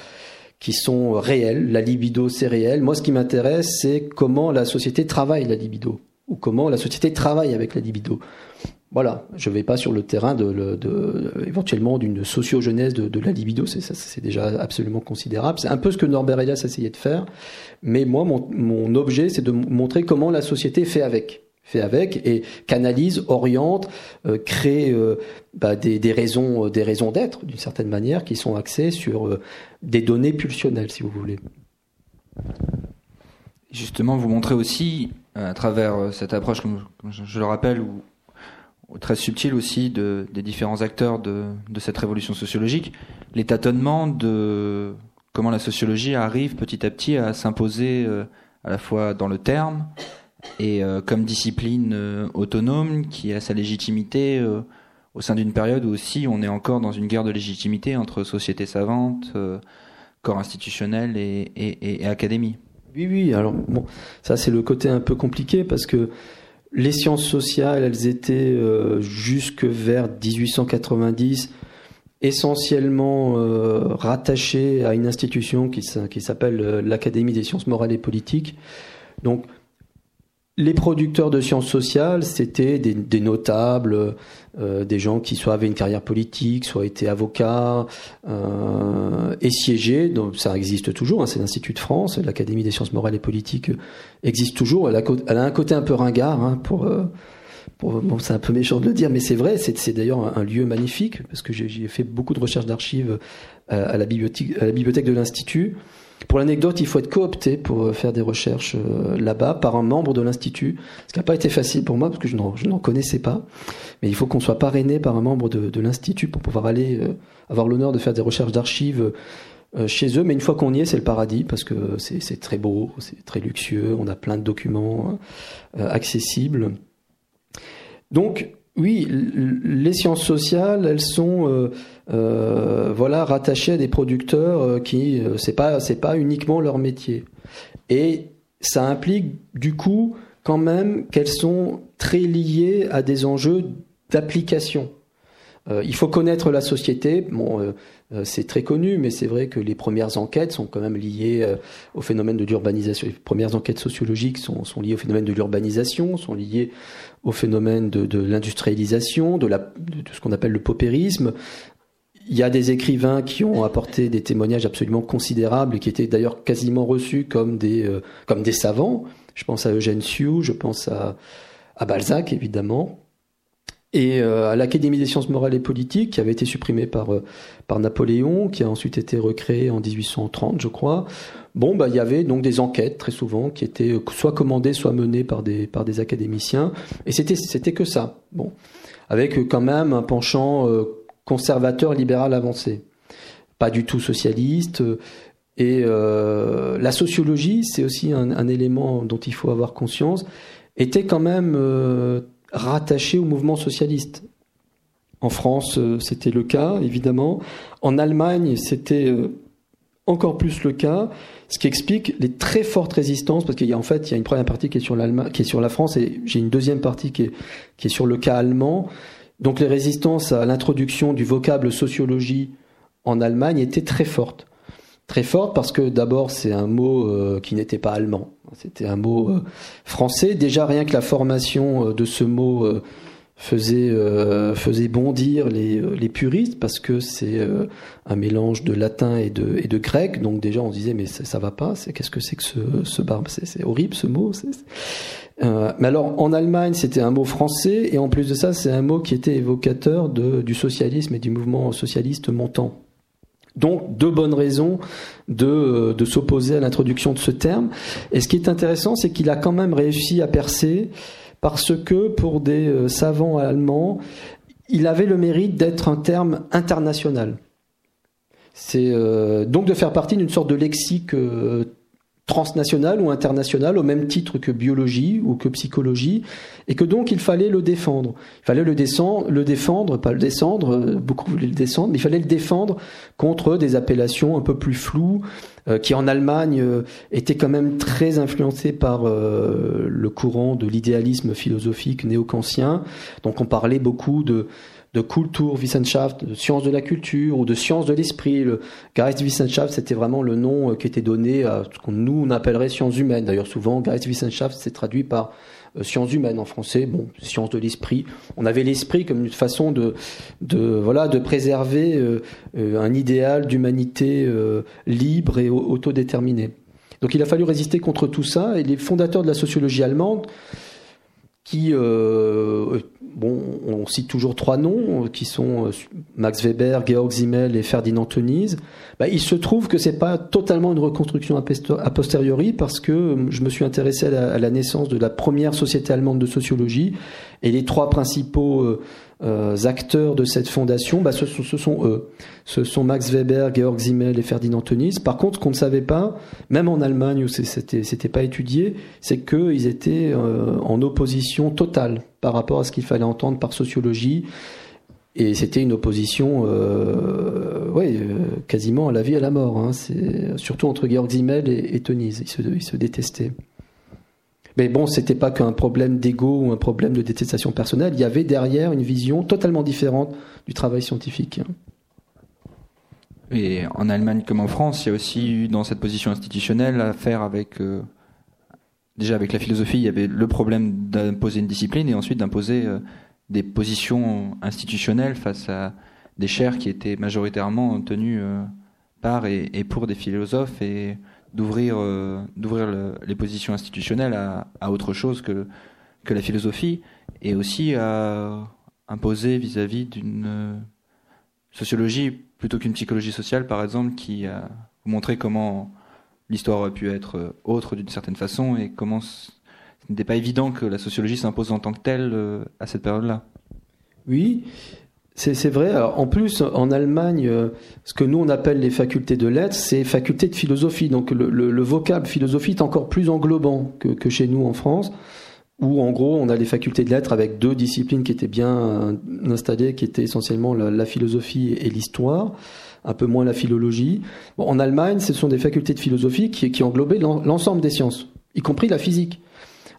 qui sont réelles. La libido, c'est réel. Moi, ce qui m'intéresse, c'est comment la société travaille la libido, ou comment la société travaille avec la libido. Voilà, je ne vais pas sur le terrain éventuellement d'une socio-genèse de, la libido, c'est déjà absolument considérable. C'est un peu ce que Norbert Elias essayait de faire, mais moi, mon, objet, c'est de montrer comment la société fait avec fait avec et canalise, oriente, euh, crée euh, bah, des, raisons, des raisons d'être d'une certaine manière qui sont axées sur euh, des données pulsionnelles, si vous voulez. Justement, vous montrez aussi à travers cette approche, comme je le rappelle, où très subtil aussi de, des différents acteurs de, de, cette révolution sociologique, les tâtonnements de comment la sociologie arrive petit à petit à s'imposer euh, à la fois dans le terme et euh, comme discipline euh, autonome qui a sa légitimité au sein d'une période où aussi on est encore dans une guerre de légitimité entre société savante, corps institutionnel et, et, et, académie. Oui, oui, alors bon, ça c'est le côté un peu compliqué parce que les sciences sociales, elles étaient euh, jusque vers 1890 essentiellement euh, rattachées à une institution qui, s'appelle euh, l'Académie des sciences morales et politiques. Donc les producteurs de sciences sociales, c'était des, notables, euh, des gens qui soit avaient une carrière politique, soit étaient avocats euh, et. Donc ça existe toujours. Hein, c'est l'Institut de France, l'Académie des sciences morales et politiques existe toujours. Elle a, un côté un peu ringard hein, pour. Euh, pour bon, c'est un peu méchant de le dire, mais c'est vrai. C'est d'ailleurs un, lieu magnifique parce que j'ai fait beaucoup de recherches d'archives à la bibliothèque de l'Institut. Pour l'anecdote, il faut être coopté pour euh, faire des recherches euh, là-bas par un membre de l'Institut, ce qui n'a pas été facile pour moi parce que je n'en connaissais pas. Mais il faut qu'on soit parrainé par un membre de, l'Institut pour pouvoir aller euh, avoir l'honneur de faire des recherches d'archives chez eux. Mais une fois qu'on y est, c'est le paradis parce que c'est très beau, c'est très luxueux, on a plein de documents accessibles. Donc, oui, les sciences sociales, elles sont euh, euh, voilà rattachées à des producteurs euh, qui c'est pas c'est pas uniquement leur métier et ça implique du coup quand même qu'elles sont très liées à des enjeux d'application. il faut connaître la société. Bon, euh, c'est très connu, mais c'est vrai que les premières enquêtes sont quand même liées euh, au phénomène de l'urbanisation. Les premières enquêtes sociologiques sont, liées au phénomène de l'urbanisation, sont liées au phénomène de, l'industrialisation, de, ce qu'on appelle le paupérisme. Il y a des écrivains qui ont apporté des témoignages absolument considérables et qui étaient d'ailleurs quasiment reçus comme des, euh, comme des savants. Je pense à Eugène Sue, je pense à, à Balzac évidemment et euh, à l'Académie des sciences morales et politiques, qui avait été supprimée par, euh, par Napoléon, qui a ensuite été recréée en 1830, je crois. Bon, bah, il y avait donc des enquêtes, très souvent, qui étaient soit commandées, soit menées par des, par des académiciens. Et c'était, c'était que ça. Bon. Avec quand même un penchant conservateur, libéral avancé. Pas du tout socialiste. Et la sociologie, c'est aussi un, élément dont il faut avoir conscience, était quand même rattaché au mouvement socialiste. En France, euh, c'était le cas, évidemment. En Allemagne, c'était euh, encore plus le cas, ce qui explique les très fortes résistances, parce qu'il y a en fait, il y a une première partie qui est sur qui est sur la France, et j'ai une deuxième partie qui est sur le cas allemand. Donc les résistances à l'introduction du vocable sociologie en Allemagne étaient très fortes. Très fortes parce que d'abord c'est un mot euh, qui n'était pas allemand. C'était un mot euh, français. Déjà, rien que la formation euh, de ce mot euh, faisait, faisait bondir les, les puristes parce que c'est un mélange de latin et de, et de grec. Donc déjà, on disait, mais ça, ça va pas. C'est qu'est-ce que c'est que ce, ce barbe? C'est horrible ce mot. mais alors, en Allemagne, c'était un mot français et en plus de ça, c'est un mot qui était évocateur de, du socialisme et du mouvement socialiste montant. Donc, deux bonnes raisons de, de s'opposer à l'introduction de ce terme. Et ce qui est intéressant, c'est qu'il a quand même réussi à percer parce que pour des savants allemands, il avait le mérite d'être un terme international. C'est euh, donc de faire partie d'une sorte de lexique euh, transnational ou international au même titre que biologie ou que psychologie et que donc il fallait le défendre. Il fallait le, descendre, le défendre, pas le descendre, euh, beaucoup voulaient le descendre, mais il fallait le défendre contre des appellations un peu plus floues qui en Allemagne étaient quand même très influencées par le courant de l'idéalisme philosophique néo-kantien. Donc on parlait beaucoup de de Kulturwissenschaft, de sciences de la culture ou de sciences de l'esprit. Le Geistwissenschaft, c'était vraiment le nom euh, qui était donné à ce qu'on nous on appellerait sciences humaines. D'ailleurs, souvent, Geistwissenschaft, c'est traduit par euh, sciences humaines en français. Bon, sciences de l'esprit. On avait l'esprit comme une façon de, de voilà, de préserver euh, un idéal d'humanité libre et autodéterminée. Donc, il a fallu résister contre tout ça. Et les fondateurs de la sociologie allemande qui bon, on cite toujours trois noms euh, qui sont euh, Max Weber, Georg Simmel et Ferdinand Tönnies. Bah, il se trouve que c'est pas totalement une reconstruction a posteriori parce que euh, je me suis intéressé à la, naissance de la première société allemande de sociologie et les trois principaux euh, acteurs de cette fondation, bah, ce, sont eux. Ce sont Max Weber, Georg Simmel et Ferdinand Tönnies. Par contre, ce qu'on ne savait pas, même en Allemagne où c'était, c'était pas étudié, c'est qu'ils étaient euh, en opposition totale par rapport à ce qu'il fallait entendre par sociologie. Et c'était une opposition, euh, quasiment à la vie et à la mort. Hein. C'est surtout entre Georg Simmel et, et ils se détestaient. Mais bon, c'était pas qu'un problème d'ego ou un problème de détestation personnelle. Il y avait derrière une vision totalement différente du travail scientifique. Et en Allemagne comme en France, il y a aussi eu dans cette position institutionnelle affaire avec euh, déjà avec la philosophie, il y avait le problème d'imposer une discipline et ensuite d'imposer euh, des positions institutionnelles face à des chaires qui étaient majoritairement tenues euh, par et, et, pour des philosophes et d'ouvrir euh, d'ouvrir les positions institutionnelles à, à, autre chose que que la philosophie et aussi à imposer vis-à-vis d'une euh, sociologie plutôt qu'une psychologie sociale par exemple qui a montré comment l'histoire aurait pu être euh, autre d'une certaine façon et comment ce n'était pas évident que la sociologie s'impose en tant que telle à cette période-là. Oui, c'est vrai. Alors, en plus, en Allemagne, euh, ce que nous on appelle les facultés de lettres, c'est facultés de philosophie. Donc le, le, vocable philosophie est encore plus englobant que, chez nous en France, où en gros on a les facultés de lettres avec deux disciplines qui étaient bien euh, installées, qui étaient essentiellement la, philosophie et l'histoire, un peu moins la philologie. En Allemagne, ce sont des facultés de philosophie qui, qui englobaient l'ensemble des sciences, y compris la physique.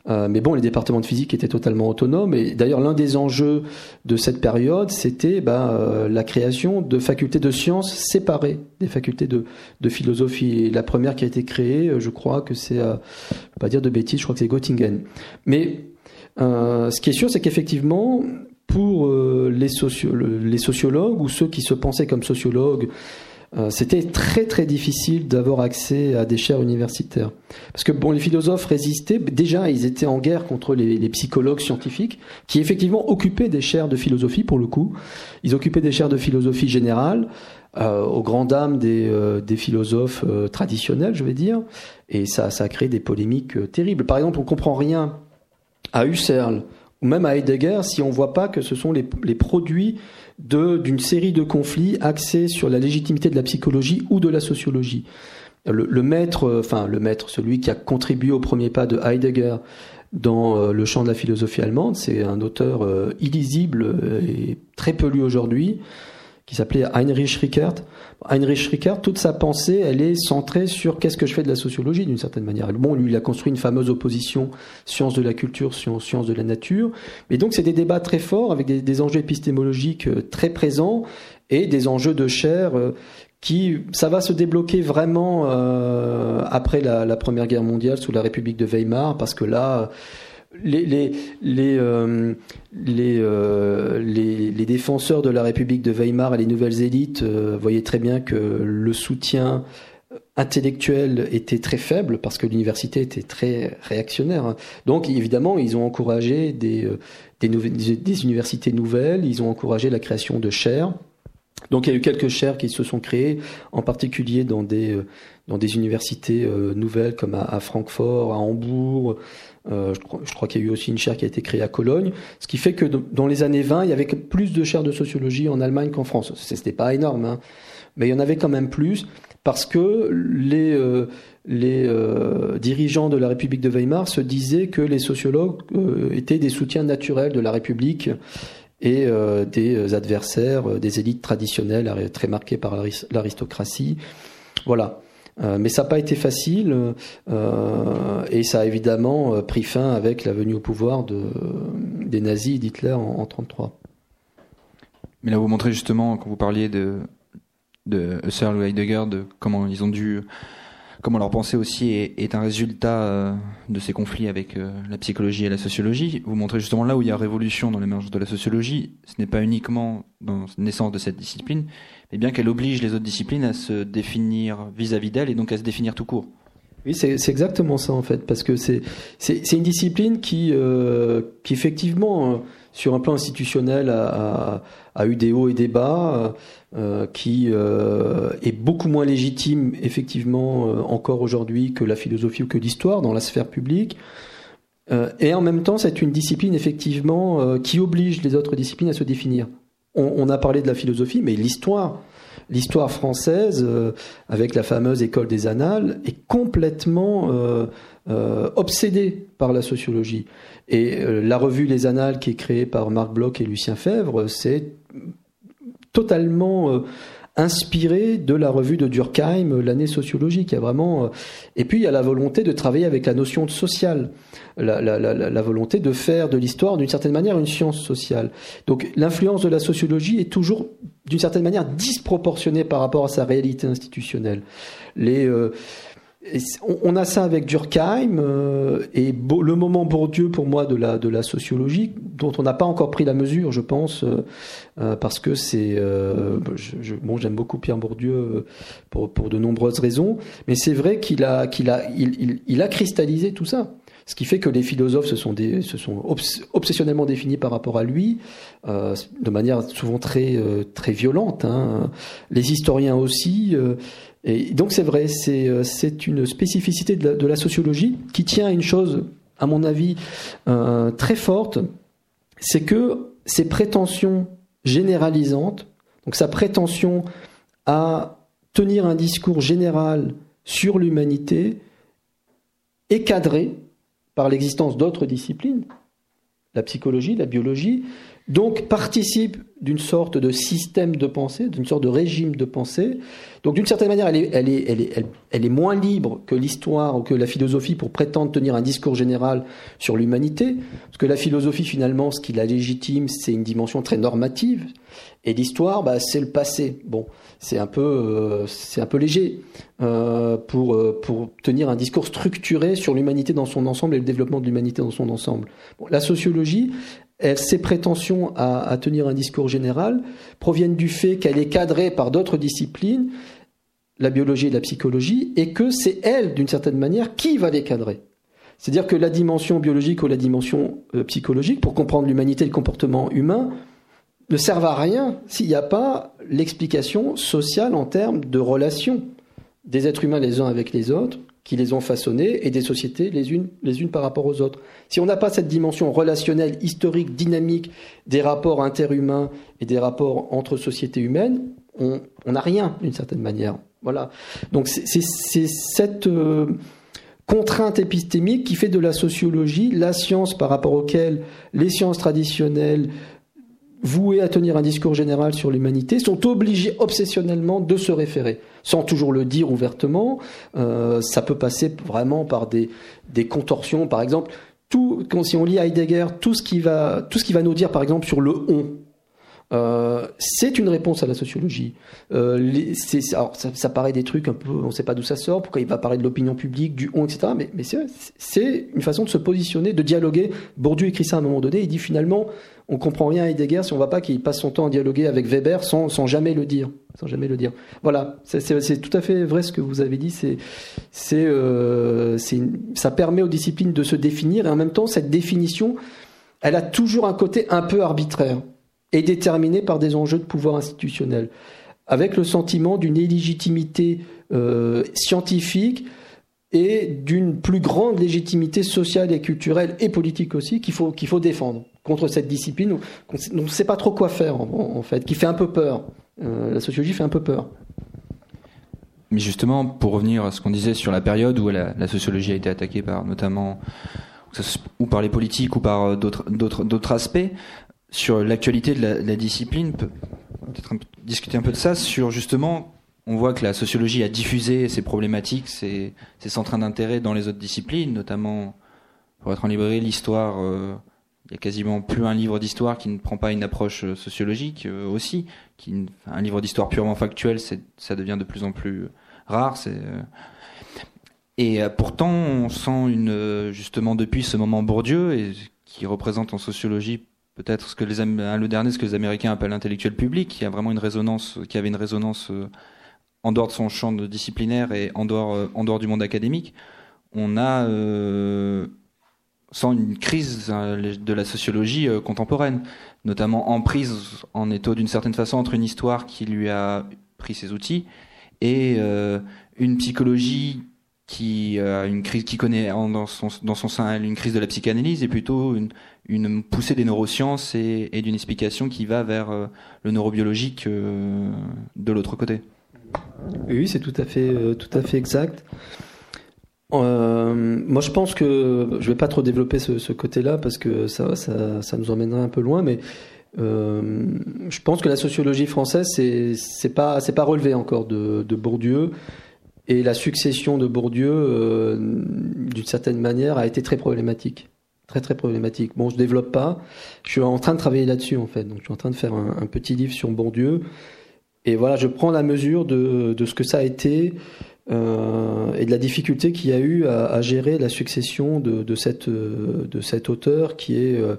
Euh, mais bon, les départements de physique étaient totalement autonomes. Et d'ailleurs, l'un des enjeux de cette période, c'était bah, euh, la création de facultés de sciences séparées des facultés de, philosophie. La première qui a été créée, euh, je crois que c'est, je vais pas dire de bêtises, je crois que c'est Göttingen. Mais ce qui est sûr, c'est qu'effectivement, pour les, socio les sociologues ou ceux qui se pensaient comme sociologues c'était très très difficile d'avoir accès à des chaires universitaires. Parce que bon, les philosophes résistaient, déjà ils étaient en guerre contre les, psychologues scientifiques, qui effectivement occupaient des chaires de philosophie pour le coup. Ils occupaient des chaires de philosophie générale, euh, aux grandes dames des, euh, philosophes euh, traditionnels, je vais dire, et ça, ça a créé des polémiques terribles. Par exemple, on comprend rien à Husserl ou même à Heidegger si on voit pas que ce sont les produits d'une série de conflits axés sur la légitimité de la psychologie ou de la sociologie. Le, maître, enfin le maître, celui qui a contribué au premier pas de Heidegger dans euh, le champ de la philosophie allemande, c'est un auteur euh, illisible euh, et très peu lu aujourd'hui, qui s'appelait Heinrich Rickert. Heinrich Rickert, toute sa pensée, elle est centrée sur qu'est-ce que je fais de la sociologie d'une certaine manière. Bon, lui, il a construit une fameuse opposition sciences de la culture, sciences de la nature. Mais donc, c'est des débats très forts avec des, enjeux épistémologiques euh, très présents et des enjeux de chair euh, qui, ça va se débloquer vraiment euh, après la, Première Guerre mondiale sous la République de Weimar, parce que là, les, les, les, euh, euh, les, les, défenseurs de la République de Weimar et les nouvelles élites euh, voyaient très bien que le soutien intellectuel était très faible parce que l'université était très réactionnaire. Donc évidemment, ils ont encouragé des, des, des universités nouvelles, ils ont encouragé la création de chaires Donc il y a eu quelques chaires qui se sont créées, en particulier dans des euh, dans des universités euh, nouvelles comme à, Francfort, à Hambourg. Euh, je crois, crois qu'il y a eu aussi une chaire qui a été créée à Cologne, ce qui fait que dans les années 20, il y avait plus de chaires de sociologie en Allemagne qu'en France. C'était pas énorme, hein, mais il y en avait quand même plus parce que les les dirigeants de la République de Weimar se disaient que les sociologues étaient des soutiens naturels de la République et euh, des adversaires, euh, des élites traditionnelles très marquées par l'aristocratie. Voilà. Euh, mais ça n'a pas été facile et ça a évidemment pris fin avec la venue au pouvoir de, des nazis d'Hitler en 1933. Mais là, vous montrez justement, quand vous parliez de, de Husserl ou Heidegger, de comment ils ont dû comment leur pensée aussi est, un résultat euh, de ces conflits avec euh, la psychologie et la sociologie. Vous montrez justement là où il y a révolution dans l'émergence de la sociologie, ce n'est pas uniquement dans la naissance de cette discipline, mais bien qu'elle oblige les autres disciplines à se définir vis-à-vis d'elle et donc à se définir tout court. Oui, c'est exactement ça en fait, parce que c'est une discipline qui, euh, qui effectivement, sur un plan institutionnel, a, eu des hauts et des bas. Euh, qui euh, est beaucoup moins légitime effectivement euh, encore aujourd'hui que la philosophie ou que l'histoire dans la sphère publique. et en même temps, c'est une discipline effectivement qui oblige les autres disciplines à se définir. On a parlé de la philosophie, mais l'histoire, l'histoire française, avec la fameuse école des annales, est complètement obsédée par la sociologie. Et la revue Les Annales, qui est créée par Marc Bloch et Lucien Fèvre, c'est totalement euh, inspiré de la revue de Durkheim, l'année sociologique. Vraiment, euh, et puis il y a la volonté de travailler avec la notion de la, volonté de faire de l'histoire d'une certaine manière une science sociale. Donc l'influence de la sociologie est toujours d'une certaine manière disproportionnée par rapport à sa réalité institutionnelle. Les euh, on a ça avec Durkheim euh, et le moment Bourdieu pour moi de la de la sociologie dont on n'a pas encore pris la mesure, je pense, euh, euh, parce que c'est bon j'aime beaucoup Pierre Bourdieu pour pour de nombreuses raisons, mais c'est vrai qu'il a qu'il a il, il, a cristallisé tout ça. Ce qui fait que les philosophes se sont, se sont obsessionnellement définis par rapport à lui, de manière souvent très, très violente. Hein. Les historiens aussi. Et donc c'est vrai, c'est euh, une spécificité de la, sociologie qui tient à une chose, à mon avis, euh, très forte, c'est que ses prétentions généralisantes, donc sa prétention à tenir un discours général sur l'humanité, est cadrée par l'existence d'autres disciplines, la psychologie, la biologie, donc participe d'une sorte de système de pensée, d'une sorte de régime de pensée. Donc d'une certaine manière, elle est, moins libre que l'histoire ou que la philosophie pour prétendre tenir un discours général sur l'humanité, parce que la philosophie finalement, ce qui la légitime, c'est une dimension très normative, et l'histoire, bah, c'est le passé. Bon, c'est un peu, euh, c'est un peu léger euh, pour euh, pour tenir un discours structuré sur l'humanité dans son ensemble et le développement de l'humanité dans son ensemble. La sociologie, ses prétentions à, tenir un discours général proviennent du fait qu'elle est cadrée par d'autres disciplines, la biologie et la psychologie, et que c'est elle, d'une certaine manière, qui va les cadrer. C'est-à-dire que la dimension biologique ou la dimension euh, psychologique, pour comprendre l'humanité et le comportement humain, ne servent à rien s'il n'y a pas l'explication sociale en termes de relations des êtres humains les uns avec les autres, qui les ont façonnés et des sociétés les unes, les unes par rapport aux autres. Si on n'a pas cette dimension relationnelle, historique, dynamique des rapports interhumains et des rapports entre sociétés humaines, on n'a rien d'une certaine manière. Voilà. Donc c'est cette euh, contrainte épistémique qui fait de la sociologie la science par rapport auquel les sciences traditionnelles voués à tenir un discours général sur l'humanité sont obligés obsessionnellement de se référer, sans toujours le dire ouvertement. Euh, ça peut passer vraiment par des, des contorsions, par exemple. Tout, quand, si on lit Heidegger, tout ce qui va, tout ce qui va nous dire, par exemple, sur le on, euh, c'est une réponse à la sociologie. Euh, alors ça, ça, paraît des trucs un peu, on ne sait pas d'où ça sort, pourquoi il va parler de l'opinion publique, du on, etc. Mais, mais c'est une façon de se positionner, de dialoguer. Bourdieu écrit ça à un moment donné. Il dit finalement, on comprend rien à Heidegger si on ne va pas qu'il passe son temps à dialoguer avec Weber sans, jamais le dire, sans jamais le dire. Voilà, c'est tout à fait vrai ce que vous avez dit. C'est, euh, ça permet aux disciplines de se définir et en même temps cette définition, elle a toujours un côté un peu arbitraire. est déterminée par des enjeux de pouvoir institutionnel, avec le sentiment d'une illégitimité euh, scientifique et d'une plus grande légitimité sociale et culturelle et politique aussi qu'il faut, qu'il faut défendre contre cette discipline. On ne sait pas trop quoi faire en, fait, qui fait un peu peur. Euh, la sociologie fait un peu peur. Mais justement, pour revenir à ce qu'on disait sur la période où la, sociologie a été attaquée par notamment ou par les politiques ou par euh, d'autres aspects sur l'actualité de la, discipline, peut-être discuter un peu de ça sur justement on voit que la sociologie a diffusé ses problématiques, ses, centres d'intérêt dans les autres disciplines, notamment pour être en librairie, l'histoire. Euh, il y a quasiment plus un livre d'histoire qui ne prend pas une approche euh, sociologique euh, aussi. Qui, un livre d'histoire purement factuel, ça devient de plus en plus rare. et pourtant, on sent une justement depuis ce moment Bourdieu et qui représente en sociologie peut-être ce que les le dernier ce que les Américains appellent l'intellectuel public, qui a vraiment une résonance, qui avait une résonance en dehors de son champ de disciplinaire et en dehors, euh, en dehors du monde académique, on a euh, sans une crise euh, de la sociologie contemporaine, notamment en prise en étau d'une certaine façon entre une histoire qui lui a pris ses outils et une psychologie qui a une crise qui connaît dans son, dans son sein une crise de la psychanalyse et plutôt une, poussée des neurosciences et, et d'une explication qui va vers le neurobiologique de l'autre côté. Oui, c'est tout à fait, euh, tout à fait exact. Euh, moi, je pense que je vais pas trop développer ce, côté-là parce que ça, ça, ça, nous emmènerait un peu loin, mais euh, je pense que la sociologie française, c'est c'est pas c'est pas relevé encore de, de, Bourdieu et la succession de Bourdieu, d'une certaine manière, a été très problématique, très très problématique. Bon, je développe pas. Je suis en train de travailler là-dessus en fait. Donc, je suis en train de faire un, un petit livre sur Bourdieu. Et voilà, je prends la mesure de, ce que ça a été euh, et de la difficulté qu'il y a eu à, gérer la succession de, cette, de cet auteur qui, est, euh,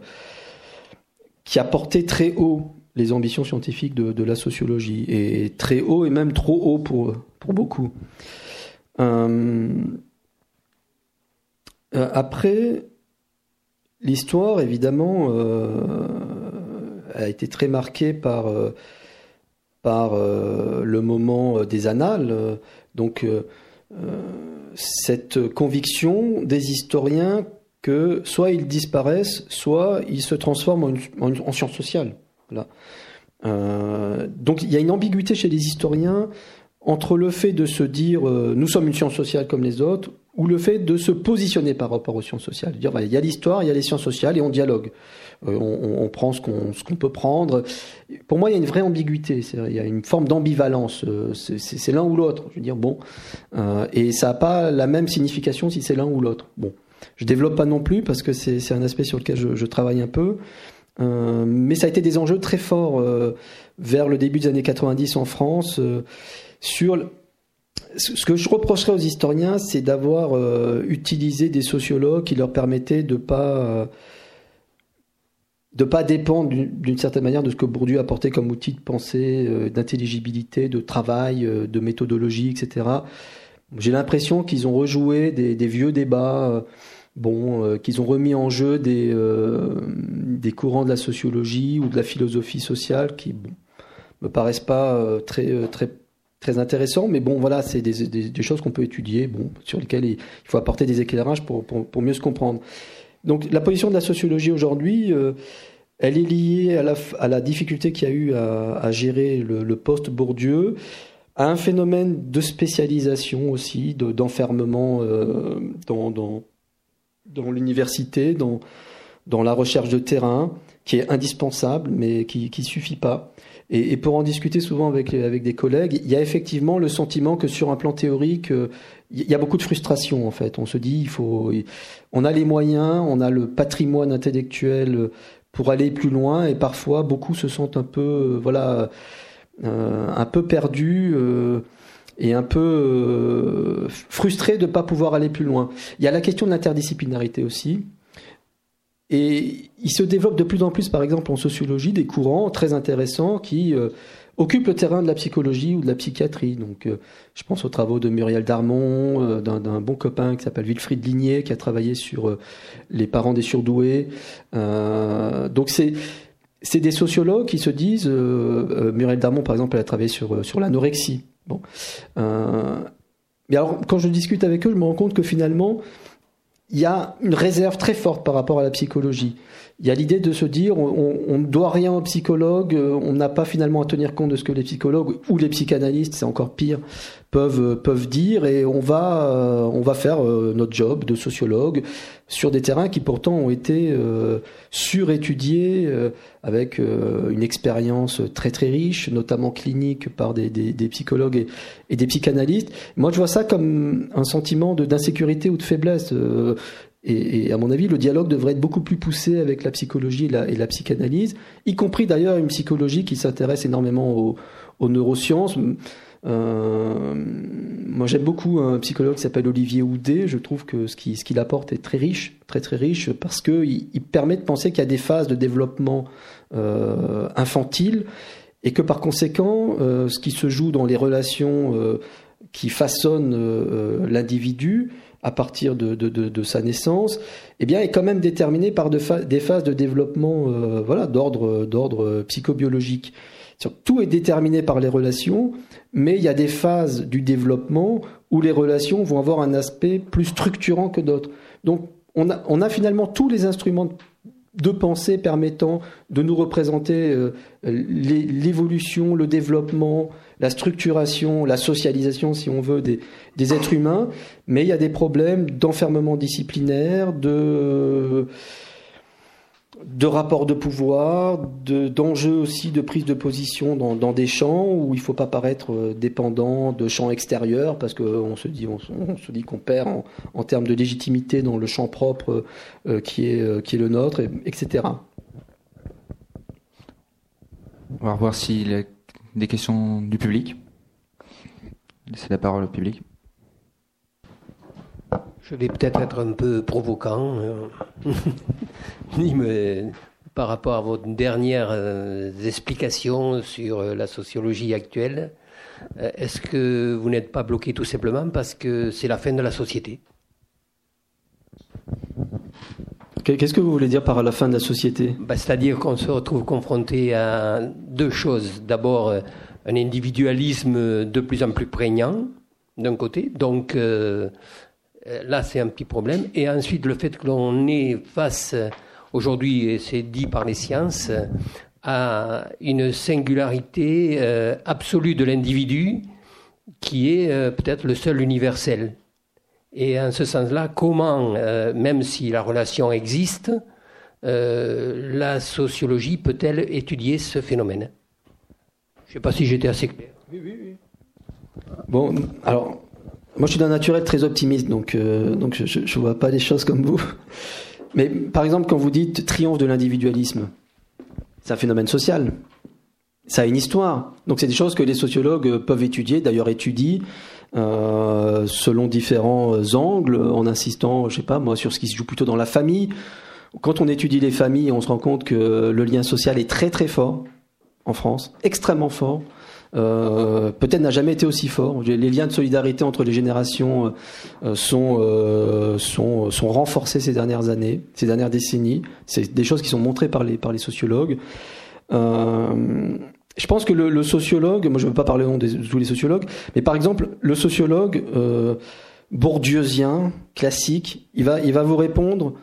qui a porté très haut les ambitions scientifiques de, la sociologie, et très haut et même trop haut pour, pour beaucoup. Euh, après, l'histoire, évidemment, a été très marquée par par euh, le moment euh, des annales. Euh, donc cette conviction des historiens que soit ils disparaissent, soit ils se transforment en, sciences sociales. donc il y a une ambiguïté chez les historiens entre le fait de se dire nous sommes une science sociale comme les autres, ou le fait de se positionner par rapport aux sciences sociales. Dire il y a l'histoire, il y a les sciences sociales et on dialogue. Euh, on, prend ce qu'on peut prendre. Pour moi, il y a une vraie ambiguïté. Il y a une forme d'ambivalence. Euh, c'est l'un ou l'autre. Je veux dire, bon. Euh, et ça n'a pas la même signification si c'est l'un ou l'autre. Bon. Je développe pas non plus parce que c'est un aspect sur lequel je, travaille un peu. mais ça a été des enjeux très forts vers le début des années 90 en France sur ce que je reprocherais aux historiens, c'est d'avoir utilisé des sociologues qui leur permettaient de pas de pas dépendre d'une certaine manière de ce que Bourdieu apportait comme outil de pensée, euh, d'intelligibilité, de travail, euh, de méthodologie, etc. J'ai l'impression qu'ils ont rejoué des, vieux débats, euh, bon, qu'ils ont remis en jeu des, des courants de la sociologie ou de la philosophie sociale qui bon, me paraissent pas très très très intéressants, mais bon, voilà, c'est des, choses qu'on peut étudier, bon, sur lesquelles il faut apporter des éclairages pour, mieux se comprendre. Donc la position de la sociologie aujourd'hui, euh, elle est liée à la, difficulté qu'il y a eu à, gérer le, le post-Bourdieu, à un phénomène de spécialisation aussi, d'enfermement euh, dans, l'université, dans la recherche de terrain, qui est indispensable, mais qui ne suffit pas. Et, et, pour en discuter souvent avec, avec des collègues, il y a effectivement le sentiment que sur un plan théorique, euh, il y a beaucoup de frustration en fait. On se dit, il faut, on a les moyens, on a le patrimoine intellectuel pour aller plus loin, et parfois beaucoup se sentent un peu, euh, voilà, euh, un peu perdus. et un peu frustrés de ne pas pouvoir aller plus loin. Il y a la question de l'interdisciplinarité aussi. Et il se développe de plus en plus, par exemple, en sociologie, des courants très intéressants qui euh, occupent le terrain de la psychologie ou de la psychiatrie. Donc, euh, je pense aux travaux de Muriel Darmon, euh, d'un bon copain qui s'appelle Wilfried Ligné, qui a travaillé sur les parents des surdoués. donc, c'est c'est des sociologues qui se disent, euh, Muriel Darmon par exemple, elle a travaillé sur, sur l'anorexie. Bon. mais alors, quand je discute avec eux, je me rends compte que finalement, il y a une réserve très forte par rapport à la psychologie. Il y a l'idée de se dire on ne doit rien aux psychologues, on n'a pas finalement à tenir compte de ce que les psychologues ou les psychanalystes, c'est encore pire, peuvent peuvent dire et on va euh, on va faire euh, notre job de sociologue sur des terrains qui pourtant ont été euh, surétudiés avec une expérience très très riche, notamment clinique par des, des, des psychologues et, des psychanalystes. Moi, je vois ça comme un sentiment d'insécurité ou de faiblesse. Et, et, à mon avis, le dialogue devrait être beaucoup plus poussé avec la psychologie et la, psychanalyse, y compris d'ailleurs une psychologie qui s'intéresse énormément aux, aux neurosciences. Euh, moi, j'aime beaucoup un psychologue qui s'appelle Olivier Houdet. Je trouve que ce qu'il ce qu'il apporte est très riche, très très riche, parce qu'il il permet de penser qu'il y a des phases de développement euh, infantile et que par conséquent, euh, ce qui se joue dans les relations euh, qui façonnent euh, l'individu à partir de, de, de, sa naissance, eh bien, est quand même déterminé par des phases de développement, voilà, d'ordre d'ordre psychobiologique. Tout est déterminé par les relations, mais il y a des phases du développement où les relations vont avoir un aspect plus structurant que d'autres. Donc on a, on a finalement tous les instruments de pensée permettant de nous représenter euh, l'évolution, le développement, la structuration, la socialisation, si on veut, des, des êtres humains, mais il y a des problèmes d'enfermement disciplinaire, de de rapports de pouvoir, d'enjeux aussi de prise de position dans, dans des champs où il ne faut pas paraître euh, dépendant de champs extérieurs parce qu'on se dit on, se dit qu'on perd en, en, termes de légitimité dans le champ propre euh, qui, est, euh, qui est le nôtre, etc. On va voir a des questions du public. Laissez la parole au public. Je vais peut-être être un peu provocant, mais par rapport à vos dernières euh, explications sur euh, la sociologie actuelle. Euh, est-ce que vous n'êtes pas bloqué tout simplement parce que c'est la fin de la société? Qu'est-ce que vous voulez dire par la fin de la société? Bah, C'est-à-dire qu'on se retrouve confronté à deux choses. D'abord, un individualisme de plus en plus prégnant, d'un côté, donc euh, là, c'est un petit problème. Et ensuite, le fait que l'on est face, aujourd'hui, et c'est dit par les sciences, à une singularité euh, absolue de l'individu qui est euh, peut-être le seul universel. Et en ce sens-là, comment, même si la relation existe, la sociologie peut-elle étudier ce phénomène? Je ne sais pas si j'étais assez clair. Oui, oui, oui. Bon, alors, moi, je suis d'un naturel très optimiste, donc, euh, donc je ne vois pas les choses comme vous. Mais par exemple, quand vous dites triomphe de l'individualisme, c'est un phénomène social. Ça a une histoire. Donc, c'est des choses que les sociologues peuvent étudier, d'ailleurs étudient, euh, selon différents angles, en insistant, je sais pas, moi, sur ce qui se joue plutôt dans la famille. Quand on étudie les familles, on se rend compte que le lien social est très très fort en France, extrêmement fort. Euh, peut-être n'a jamais été aussi fort. Les liens de solidarité entre les générations euh, sont, euh, sont, sont renforcés ces dernières années, ces dernières décennies. C'est des choses qui sont montrées par les, par les sociologues. Je pense que le, le, sociologue, moi je ne veux pas parler au nom de tous les sociologues, mais par exemple le sociologue bourdieusien, classique, il va, il va vous répondre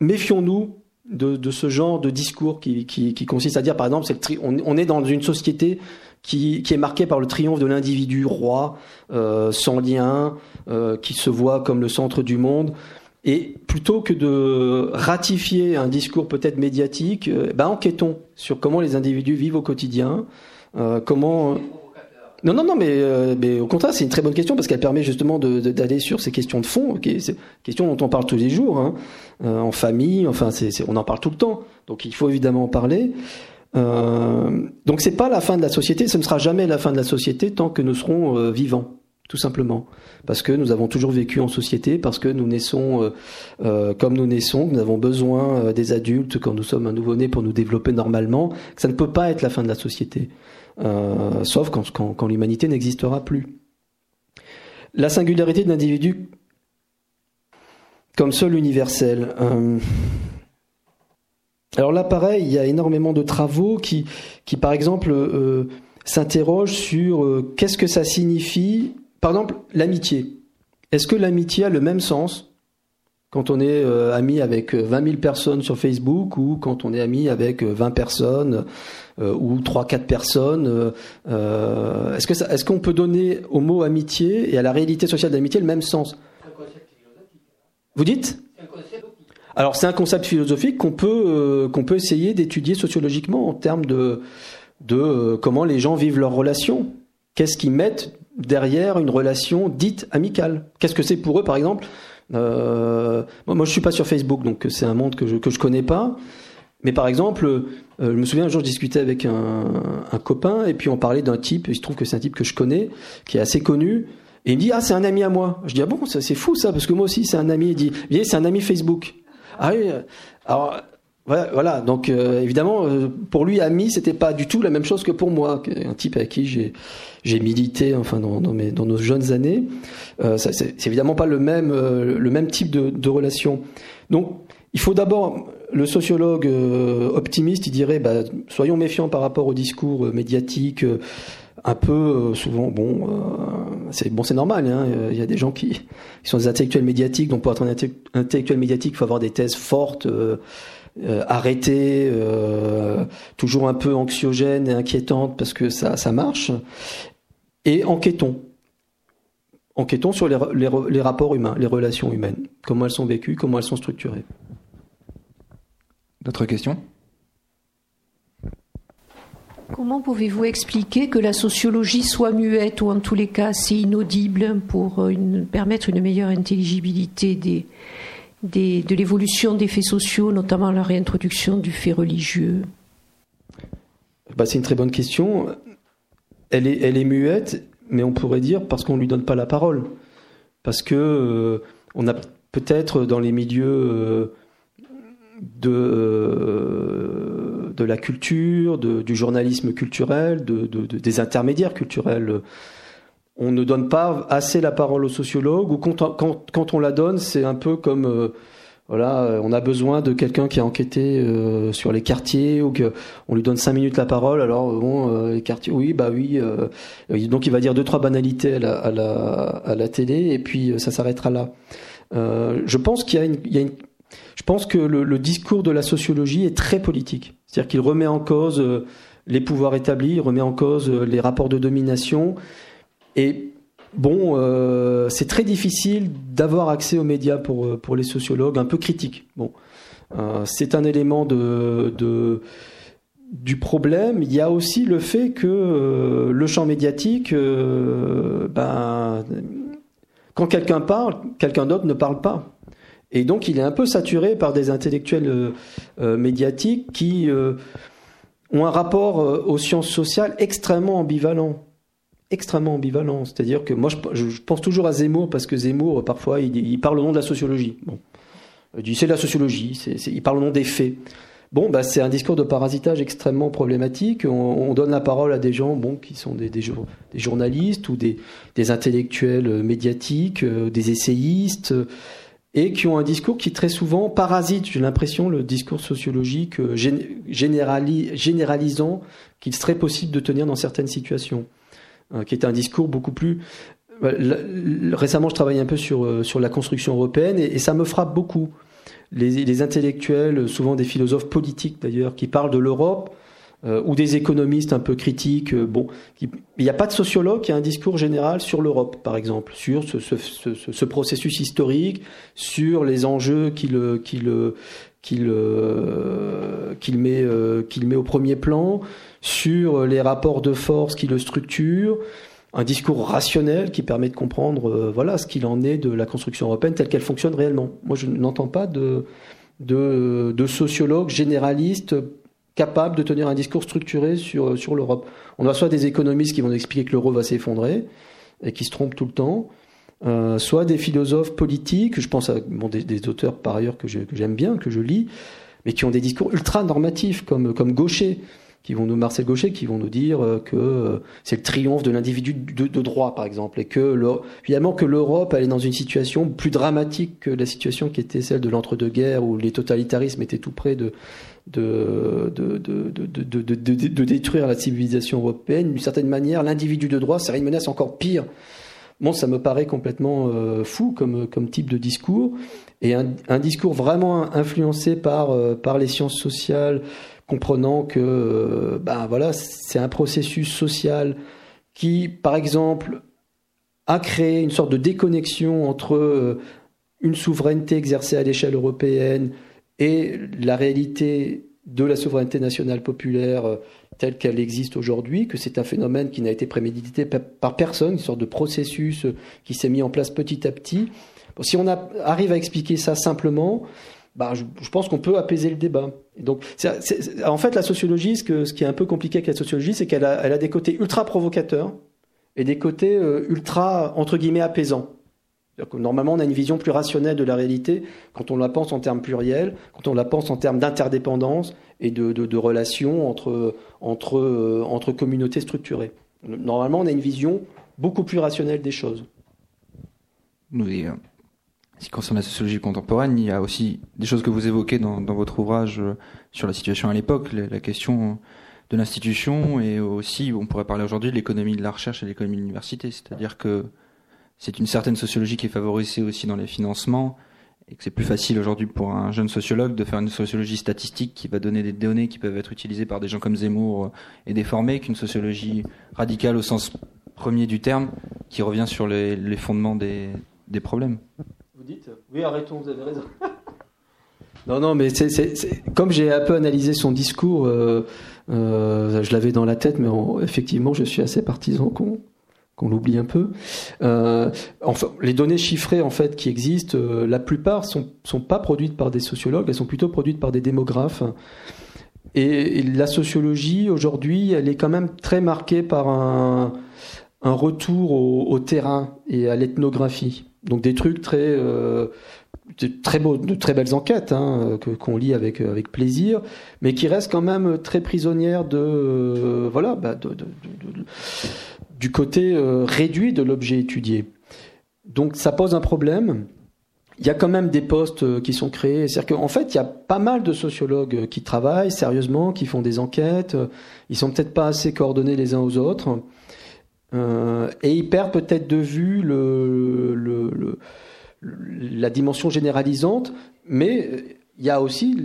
méfions-nous de, de, ce genre de discours qui, qui, qui consiste à dire, par exemple, c'est on, on, est dans une société qui, qui, est marquée par le triomphe de l'individu roi, euh, sans lien, euh, qui se voit comme le centre du monde. Et plutôt que de ratifier un discours peut-être médiatique, euh, ben enquêtons sur comment les individus vivent au quotidien, euh, comment non, non, non, mais, euh, mais au contraire, c'est une très bonne question parce qu'elle permet justement d'aller sur ces questions de fond, ces questions dont on parle tous les jours, hein, euh, en famille, enfin, c'est on en parle tout le temps. Donc il faut évidemment en parler. Euh, donc c'est pas la fin de la société, ce ne sera jamais la fin de la société tant que nous serons euh, vivants, tout simplement. Parce que nous avons toujours vécu en société, parce que nous naissons euh, comme nous naissons, nous avons besoin des adultes quand nous sommes un nouveau-né pour nous développer normalement, que ça ne peut pas être la fin de la société. Euh, sauf quand, quand, quand l'humanité n'existera plus. La singularité de l'individu comme seul universel. Euh, Alors là, pareil, il y a énormément de travaux qui, qui par exemple, s'interrogent sur qu'est-ce que ça signifie, par exemple, l'amitié. Est-ce que l'amitié a le même sens quand on est euh, ami avec 20 euh, 000 personnes sur Facebook ou quand on est ami avec 20 euh, personnes ou 3-4 personnes Est-ce qu'on peut donner au mot amitié et à la réalité sociale d'amitié le même sens? Vous dites? Alors c'est un concept philosophique qu'on peut qu'on peut essayer d'étudier sociologiquement en termes de de comment les gens vivent leurs relations. Qu'est-ce qu'ils mettent derrière une relation dite amicale Qu'est-ce que c'est pour eux, par exemple euh, moi, je suis pas sur Facebook, donc c'est un monde que je que je connais pas. Mais par exemple, euh, je me souviens un jour, je discutais avec un, un copain et puis on parlait d'un type. Il se trouve que c'est un type que je connais, qui est assez connu. Et il me dit ah c'est un ami à moi. Je dis ah bon? C'est fou ça parce que moi aussi c'est un ami. Il dit c'est un ami Facebook. Ah oui. Alors voilà, donc euh, évidemment, euh, pour lui, ami, c'était pas du tout la même chose que pour moi, un type avec qui j'ai milité, enfin dans, mes, dans nos jeunes années. Euh, c'est évidemment pas le même euh, le même type de, de relation. Donc, il faut d'abord le sociologue optimiste, il dirait, bah, soyons méfiants par rapport au discours médiatique. un peu souvent bon c'est bon c'est normal hein, il y a des gens qui, qui, sont des intellectuels médiatiques donc pour être un intellectuel médiatique il faut avoir des thèses fortes euh, arrêtée, euh, toujours un peu anxiogène et inquiétante parce que ça, ça marche. Et enquêtons. Enquêtons sur les, les, rapports humains, les relations humaines, comment elles sont vécues, comment elles sont structurées. D'autres questions? Comment pouvez-vous expliquer que la sociologie soit muette ou en tous les cas assez inaudible pour euh, permettre une meilleure intelligibilité des, de l'évolution des faits sociaux, notamment la réintroduction du fait religieux bah, C'est une très bonne question. Elle est, muette, mais on pourrait dire parce qu'on ne lui donne pas la parole. Parce que euh, on a peut-être dans les milieux euh, de, euh, de la culture, du journalisme culturel, de, des intermédiaires culturels, on ne donne pas assez la parole aux sociologues ou quand, quand, on la donne, c'est un peu comme euh, voilà, euh, on a besoin de quelqu'un qui a enquêté euh, sur les quartiers ou que on lui donne cinq minutes la parole. Alors bon, les quartiers, oui, bah oui. donc il va dire deux trois banalités à la, à la, à la télé et puis ça s'arrêtera là. je pense qu'il y a une, il y a une je pense que le, le, discours de la sociologie est très politique. C'est-à-dire qu'il remet en cause les pouvoirs établis, il remet en cause les rapports de domination et bon, euh, c'est très difficile d'avoir accès aux médias pour, euh, pour les sociologues, un peu critiques. Bon, euh, c'est un élément de, du problème. Il y a aussi le fait que le champ médiatique, ben, quand quelqu'un parle, quelqu'un d'autre ne parle pas. Et donc, il est un peu saturé par des intellectuels médiatiques qui ont un rapport aux sciences sociales extrêmement ambivalent extrêmement ambivalent. C'est-à-dire que moi, je, pense toujours à Zemmour parce que Zemmour, parfois, il, parle au nom de la sociologie. Bon, il c'est la sociologie, il parle au nom des faits. Bon, bah, c'est un discours de parasitage extrêmement problématique. On, donne la parole à des gens, bon, qui sont des, journalistes ou des, intellectuels médiatiques, euh, des essayistes, et qui ont un discours qui très souvent parasite, j'ai l'impression, le discours sociologique euh, généralisant qu'il serait possible de tenir dans certaines situations. Euh, qui est un discours beaucoup plus bah, récemment, je travaillais un peu sur, euh, sur la construction européenne et, ça me frappe beaucoup. Les, les, intellectuels, souvent des philosophes politiques d'ailleurs, qui parlent de l'Europe, euh, ou des économistes un peu critiques. bon, il n'y a pas de sociologue qui a un discours général sur l'Europe, par exemple, sur ce, ce, ce, ce, processus historique, sur les enjeux qu'il qu'il qu'il qu'il met, qu'il met au premier plan, sur les rapports de force qui le structurent, un discours rationnel qui permet de comprendre euh, voilà ce qu'il en est de la construction européenne telle qu'elle fonctionne réellement. Moi, je n'entends pas de, de, de sociologue généraliste capable de tenir un discours structuré sur, sur l'Europe. On a soit des économistes qui vont expliquer que l'euro va s'effondrer et qui se trompent tout le temps, euh, soit des philosophes politiques, je pense à bon, des, des auteurs par ailleurs que j'aime bien, que je lis, mais qui ont des discours ultra normatifs comme, comme Gaucher qui vont nous Marcel Gaucher, qui vont nous dire euh, que euh, c'est le triomphe de l'individu de, de, droit, par exemple, et que finalement que l'Europe elle est dans une situation plus dramatique que la situation qui était celle de l'entre-deux-guerres, où les totalitarismes étaient tout près de de, de, de, de, détruire la civilisation européenne. D'une certaine manière, l'individu de droit serait une menace encore pire. Bon, ça me paraît complètement euh, fou comme, comme type de discours, et un, un discours vraiment influencé par, par les sciences sociales, comprenant que ben voilà, c'est un processus social qui, par exemple, a créé une sorte de déconnexion entre euh, une souveraineté exercée à l'échelle européenne et la réalité de la souveraineté nationale populaire euh, telle qu'elle existe aujourd'hui, que c'est un phénomène qui n'a été prémédité par personne, une sorte de processus qui s'est mis en place petit à petit. si on arrive à expliquer ça simplement, bah, je, pense qu'on peut apaiser le débat. donc, en fait, la sociologie, ce, qui est un peu compliqué avec la sociologie, c'est qu'elle a, des côtés ultra provocateurs et des côtés euh, ultra, entre guillemets, apaisants. Normalement, on a une vision plus rationnelle de la réalité quand on la pense en termes pluriels, quand on la pense en termes d'interdépendance et de, relations entre, entre, euh, entre communautés structurées. Normalement, on a une vision beaucoup plus rationnelle des choses. Oui, ce qui concerne la sociologie contemporaine, il y a aussi des choses que vous évoquez dans, votre ouvrage euh, sur la situation à l'époque, la, question de l'institution et aussi, on pourrait parler aujourd'hui de l'économie de la recherche et de l'économie de l'université. C'est-à-dire que c'est une certaine sociologie qui est favorisée aussi dans les financements et que c'est plus facile aujourd'hui pour un jeune sociologue de faire une sociologie statistique qui va donner des données qui peuvent être utilisées par des gens comme Zemmour et déformées qu'une sociologie radicale au sens premier du terme qui revient sur les, fondements des problèmes dites Oui, arrêtons, vous avez raison. non, non, mais comme j'ai un peu analysé son discours, euh, euh, je l'avais dans la tête, mais effectivement, je suis assez partisan qu'on l'oublie un peu. Euh, enfin, les données chiffrées en fait qui existent, la plupart sont sont pas produites par des sociologues, elles sont plutôt produites par des démographes. Et, la sociologie aujourd'hui, elle est quand même très marquée par un retour au terrain et à l'ethnographie. Donc des trucs très euh, de très beaux, de très belles enquêtes hein, que qu'on lit avec avec plaisir, mais qui restent quand même très prisonnières de euh, voilà bah, du côté euh, réduit de l'objet étudié. Donc ça pose un problème. Il y a quand même des postes qui sont créés. C'est-à-dire qu'en fait, il y a pas mal de sociologues qui travaillent sérieusement, qui font des enquêtes. Ils sont peut-être pas assez coordonnés les uns aux autres. Euh, et ils perdent peut-être de vue la dimension généralisante, mais il y a aussi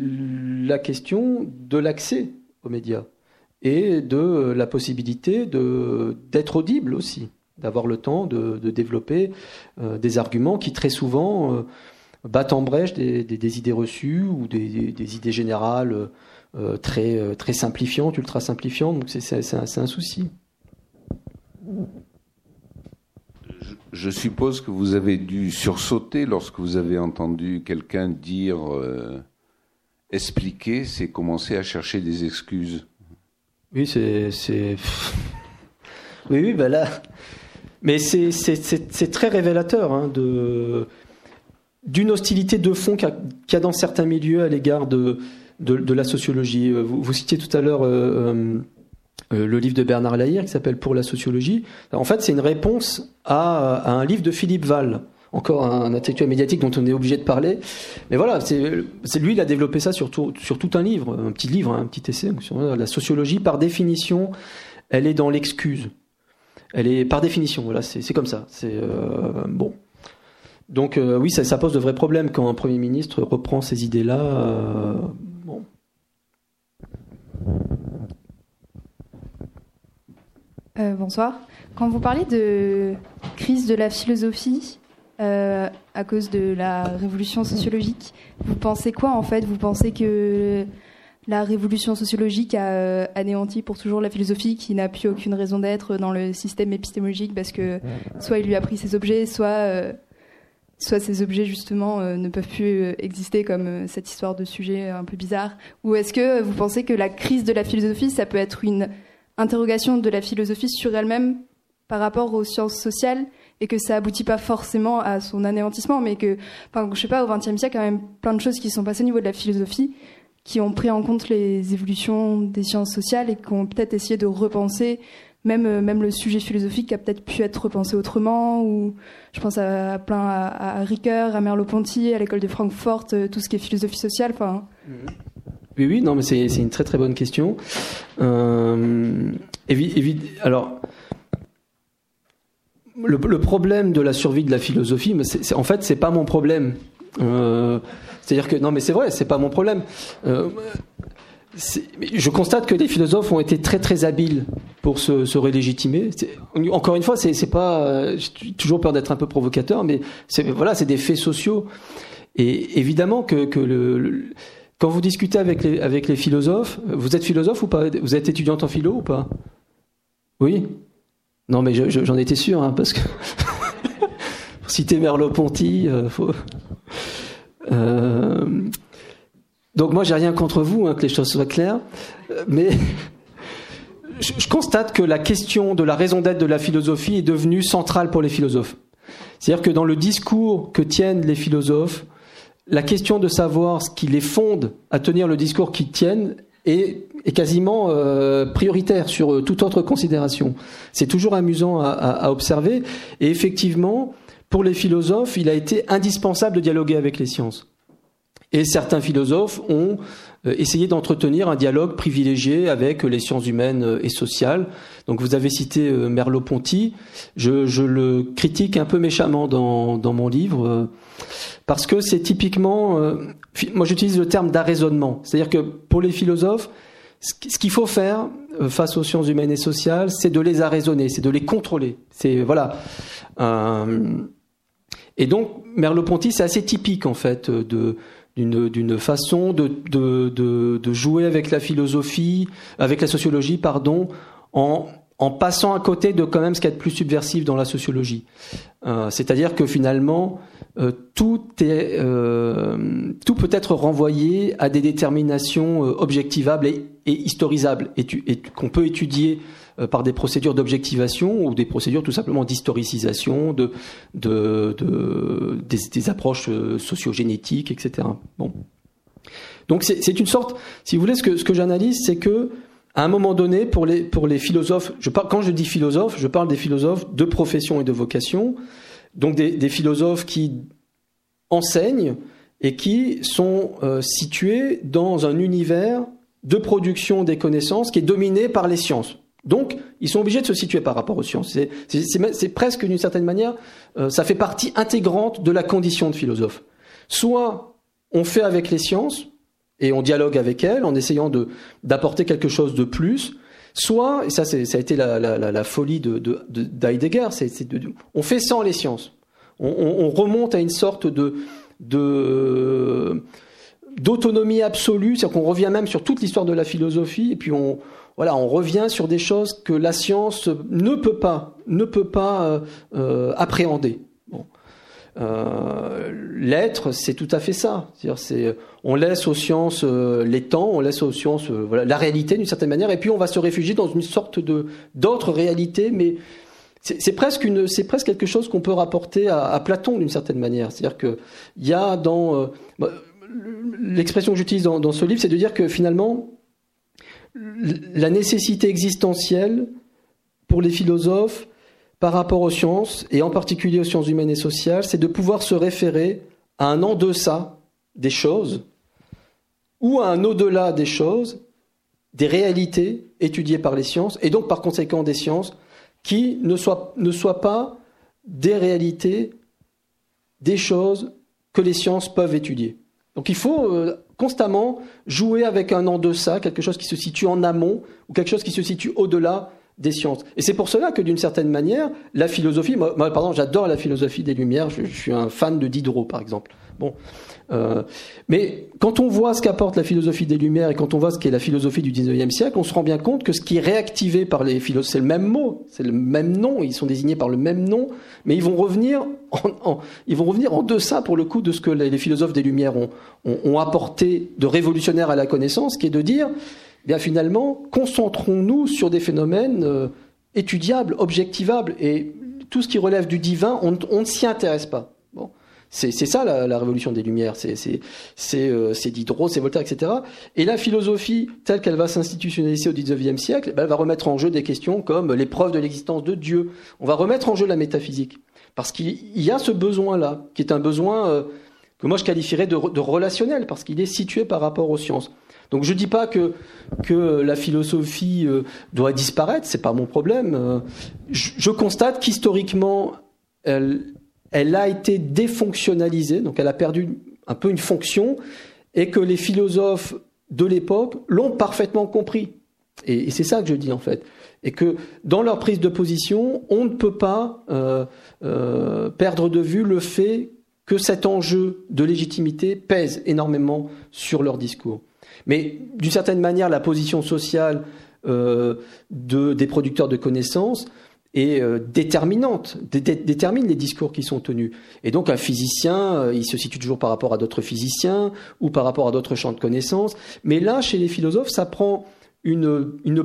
la question de l'accès aux médias et de la possibilité d'être audible aussi, d'avoir le temps de, développer euh, des arguments qui très souvent euh, battent en brèche des, idées reçues ou des, idées générales très, très simplifiantes, ultra simplifiantes. Donc c'est un souci. Je, suppose que vous avez dû sursauter lorsque vous avez entendu quelqu'un dire euh, expliquer, c'est commencer à chercher des excuses. Oui, c'est. oui, oui, ben là. Mais c'est très révélateur hein, d'une hostilité de fond qu'il y, a dans certains milieux à l'égard de, de, la sociologie. Vous, vous citiez tout à l'heure euh, euh, euh, le livre de Bernard Lahire qui s'appelle Pour la sociologie. En fait, c'est une réponse à, un livre de Philippe Val, encore un intellectuel médiatique dont on est obligé de parler. Mais voilà, c'est lui, il a développé ça sur tout, sur tout un livre, un petit livre, un petit essai. la sociologie, par définition, elle est dans l'excuse. Elle est par définition, voilà, c'est comme ça. C'est euh, bon. Donc euh, oui, ça, ça, pose de vrais problèmes quand un premier ministre reprend ces idées-là. bon. Euh, bonsoir. Quand vous parlez de crise de la philosophie euh, à cause de la révolution sociologique, vous pensez quoi en fait? Vous pensez que la révolution sociologique a euh, anéanti pour toujours la philosophie qui n'a plus aucune raison d'être dans le système épistémologique parce que soit il lui a pris ses objets, soit soit ces objets justement ne peuvent plus exister comme cette histoire de sujet un peu bizarre? Ou est-ce que vous pensez que la crise de la philosophie, ça peut être une interrogation de la philosophie sur elle-même par rapport aux sciences sociales et que ça aboutit pas forcément à son anéantissement, mais que, enfin, je sais pas, au XXe siècle, il y a quand même plein de choses qui sont passées au niveau de la philosophie qui ont pris en compte les évolutions des sciences sociales et qui ont peut-être essayé de repenser même, euh, même le sujet philosophique a peut-être pu être repensé autrement. Ou je pense à, plein à, Ricoeur, à Merleau-Ponty, à l'école de Francfort, euh, tout ce qui est philosophie sociale. Enfin. Oui, oui, non, mais c'est une très très bonne question. Euh, alors, le, problème de la survie de la philosophie, mais en fait, c'est pas mon problème. Euh, c'est-à-dire que non, mais c'est vrai, c'est pas mon problème. Euh, je constate que les philosophes ont été très très habiles pour se, se relégitimer. Encore une fois, c'est pas. J'ai toujours peur d'être un peu provocateur, mais voilà, c'est des faits sociaux. Et évidemment que, que le, quand vous discutez avec les, philosophes, vous êtes philosophe ou pas? Vous êtes étudiante en philo ou pas? Oui? Non, mais j'en étais sûr, hein, parce que citer Merleau-Ponty, euh, faut. Euh, donc moi, j'ai rien contre vous, hein, que les choses soient claires, mais je, constate que la question de la raison d'être de la philosophie est devenue centrale pour les philosophes. C'est-à-dire que dans le discours que tiennent les philosophes, la question de savoir ce qui les fonde à tenir le discours qu'ils tiennent est, quasiment euh, prioritaire sur euh, toute autre considération. C'est toujours amusant à, observer. Et effectivement, pour les philosophes, il a été indispensable de dialoguer avec les sciences. Et certains philosophes ont euh, essayé d'entretenir un dialogue privilégié avec les sciences humaines et sociales. Donc vous avez cité Merleau-Ponty. Je, le critique un peu méchamment dans mon livre parce que c'est typiquement, moi j'utilise le terme d'arraisonnement. C'est-à-dire que pour les philosophes, ce qu'il faut faire face aux sciences humaines et sociales, c'est de les arraisonner, c'est de les contrôler. C'est voilà. et donc Merleau-Ponty, c'est assez typique en fait d'une façon de, jouer avec la philosophie, avec la sociologie, pardon, en, en passant à côté de quand même ce qui est plus subversif dans la sociologie. Euh, C'est-à-dire que finalement, euh, tout, est, euh, tout peut être renvoyé à des déterminations euh, objectivables et, et historisables, et, et qu'on peut étudier euh, par des procédures d'objectivation ou des procédures tout simplement d'historicisation, de, de, de des, des, approches euh, sociogénétiques, etc. Bon. Donc c'est une sorte, si vous voulez, ce que, ce que j'analyse, c'est que à un moment donné, pour les, pour les philosophes, je quand je dis philosophe, je parle des philosophes de profession et de vocation, donc des, des philosophes qui enseignent et qui sont euh, situés dans un univers de production des connaissances qui est dominé par les sciences. Donc, ils sont obligés de se situer par rapport aux sciences. C'est presque d'une certaine manière, euh, ça fait partie intégrante de la condition de philosophe. Soit on fait avec les sciences et on dialogue avec elles en essayant d'apporter quelque chose de plus, soit, et ça, ça a été la, la, folie de, de, d'Heidegger, c'est, on fait sans les sciences. On, on, remonte à une sorte de, de d'autonomie absolue, c'est-à-dire qu'on revient même sur toute l'histoire de la philosophie, et puis on, voilà, on revient sur des choses que la science ne peut pas, ne peut pas euh, euh, appréhender. Euh, l'être, c'est tout à fait ça. C'est, on laisse aux sciences les temps, on laisse aux sciences la réalité d'une certaine manière, et puis on va se réfugier dans une sorte de d'autres réalités, mais c'est, presque quelque chose qu'on peut rapporter à, Platon d'une certaine manière. C'est-à-dire que y a dans bah, l'expression que j'utilise dans ce livre, c'est de dire que finalement la nécessité existentielle pour les philosophes par rapport aux sciences, et en particulier aux sciences humaines et sociales, c'est de pouvoir se référer à un en deçà des choses, ou à un au-delà des choses, des réalités étudiées par les sciences, et donc par conséquent des sciences, qui ne soient, pas des réalités, des choses que les sciences peuvent étudier. Donc il faut euh, constamment jouer avec un en deçà, quelque chose qui se situe en amont ou quelque chose qui se situe au-delà des sciences. Et c'est pour cela que d'une certaine manière, la philosophie, moi, j'adore la philosophie des Lumières, je, suis un fan de Diderot par exemple. Bon, euh, mais quand on voit ce qu'apporte la philosophie des Lumières et quand on voit ce qu'est la philosophie du 19e siècle, on se rend bien compte que ce qui est réactivé par les philosophes, c'est le même mot, c'est le même nom, ils sont désignés par le même nom, mais ils vont revenir en, ils vont revenir en deçà pour le coup de ce que les, philosophes des Lumières ont, ont, apporté de révolutionnaire à la connaissance, qui est de dire, bien finalement, concentrons-nous sur des phénomènes euh, étudiables, objectivables, et tout ce qui relève du divin, on, ne s'y intéresse pas. C'est ça la, révolution des Lumières, euh, c'est Diderot, c'est Voltaire, etc. Et la philosophie, telle qu'elle va s'institutionnaliser au XIXe siècle, ben, elle va remettre en jeu des questions comme l'épreuve de l'existence de Dieu. On va remettre en jeu la métaphysique. Parce qu'il y a ce besoin-là, qui est un besoin euh, que moi je qualifierais de, relationnel, parce qu'il est situé par rapport aux sciences. Donc je ne dis pas que, que la philosophie euh, doit disparaître, c'est pas mon problème. je, je constate qu'historiquement, elle, a été défonctionnalisée, donc elle a perdu un peu une fonction, et que les philosophes de l'époque l'ont parfaitement compris. Et, c'est ça que je dis en fait. Et que dans leur prise de position, on ne peut pas euh, euh, perdre de vue le fait que cet enjeu de légitimité pèse énormément sur leur discours. Mais d'une certaine manière, la position sociale euh, de, des producteurs de connaissances et euh, déterminante, détermine les discours qui sont tenus. Et donc un physicien, euh, il se situe toujours par rapport à d'autres physiciens ou par rapport à d'autres champs de connaissances. Mais là, chez les philosophes, ça prend une, une,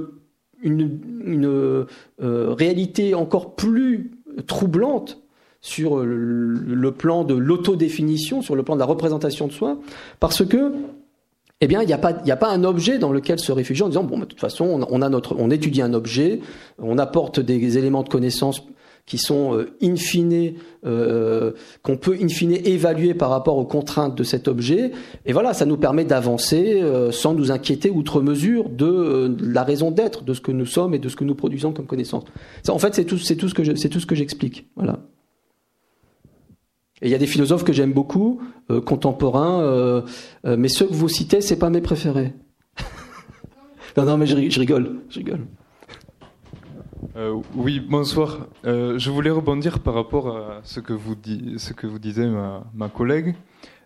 une, une euh, réalité encore plus troublante sur le, le plan de l'autodéfinition, sur le plan de la représentation de soi, parce que eh bien, il n'y a, pas, a pas un objet dans lequel se réfugier en disant, bon, de toute façon, on, a notre, on étudie un objet, on apporte des éléments de connaissance qui sont euh, in euh, qu'on peut in fine évaluer par rapport aux contraintes de cet objet. Et voilà, ça nous permet d'avancer euh, sans nous inquiéter outre mesure de, la raison d'être de ce que nous sommes et de ce que nous produisons comme connaissance. en fait, c'est tout, tout ce que c'est tout ce que j'explique. Voilà. Et il y a des philosophes que j'aime beaucoup, euh, contemporains, euh, euh, mais ceux que vous citez, c'est pas mes préférés. non, non, mais je, rigole, je rigole. oui, bonsoir. je voulais rebondir par rapport à ce que vous, disait ma, collègue,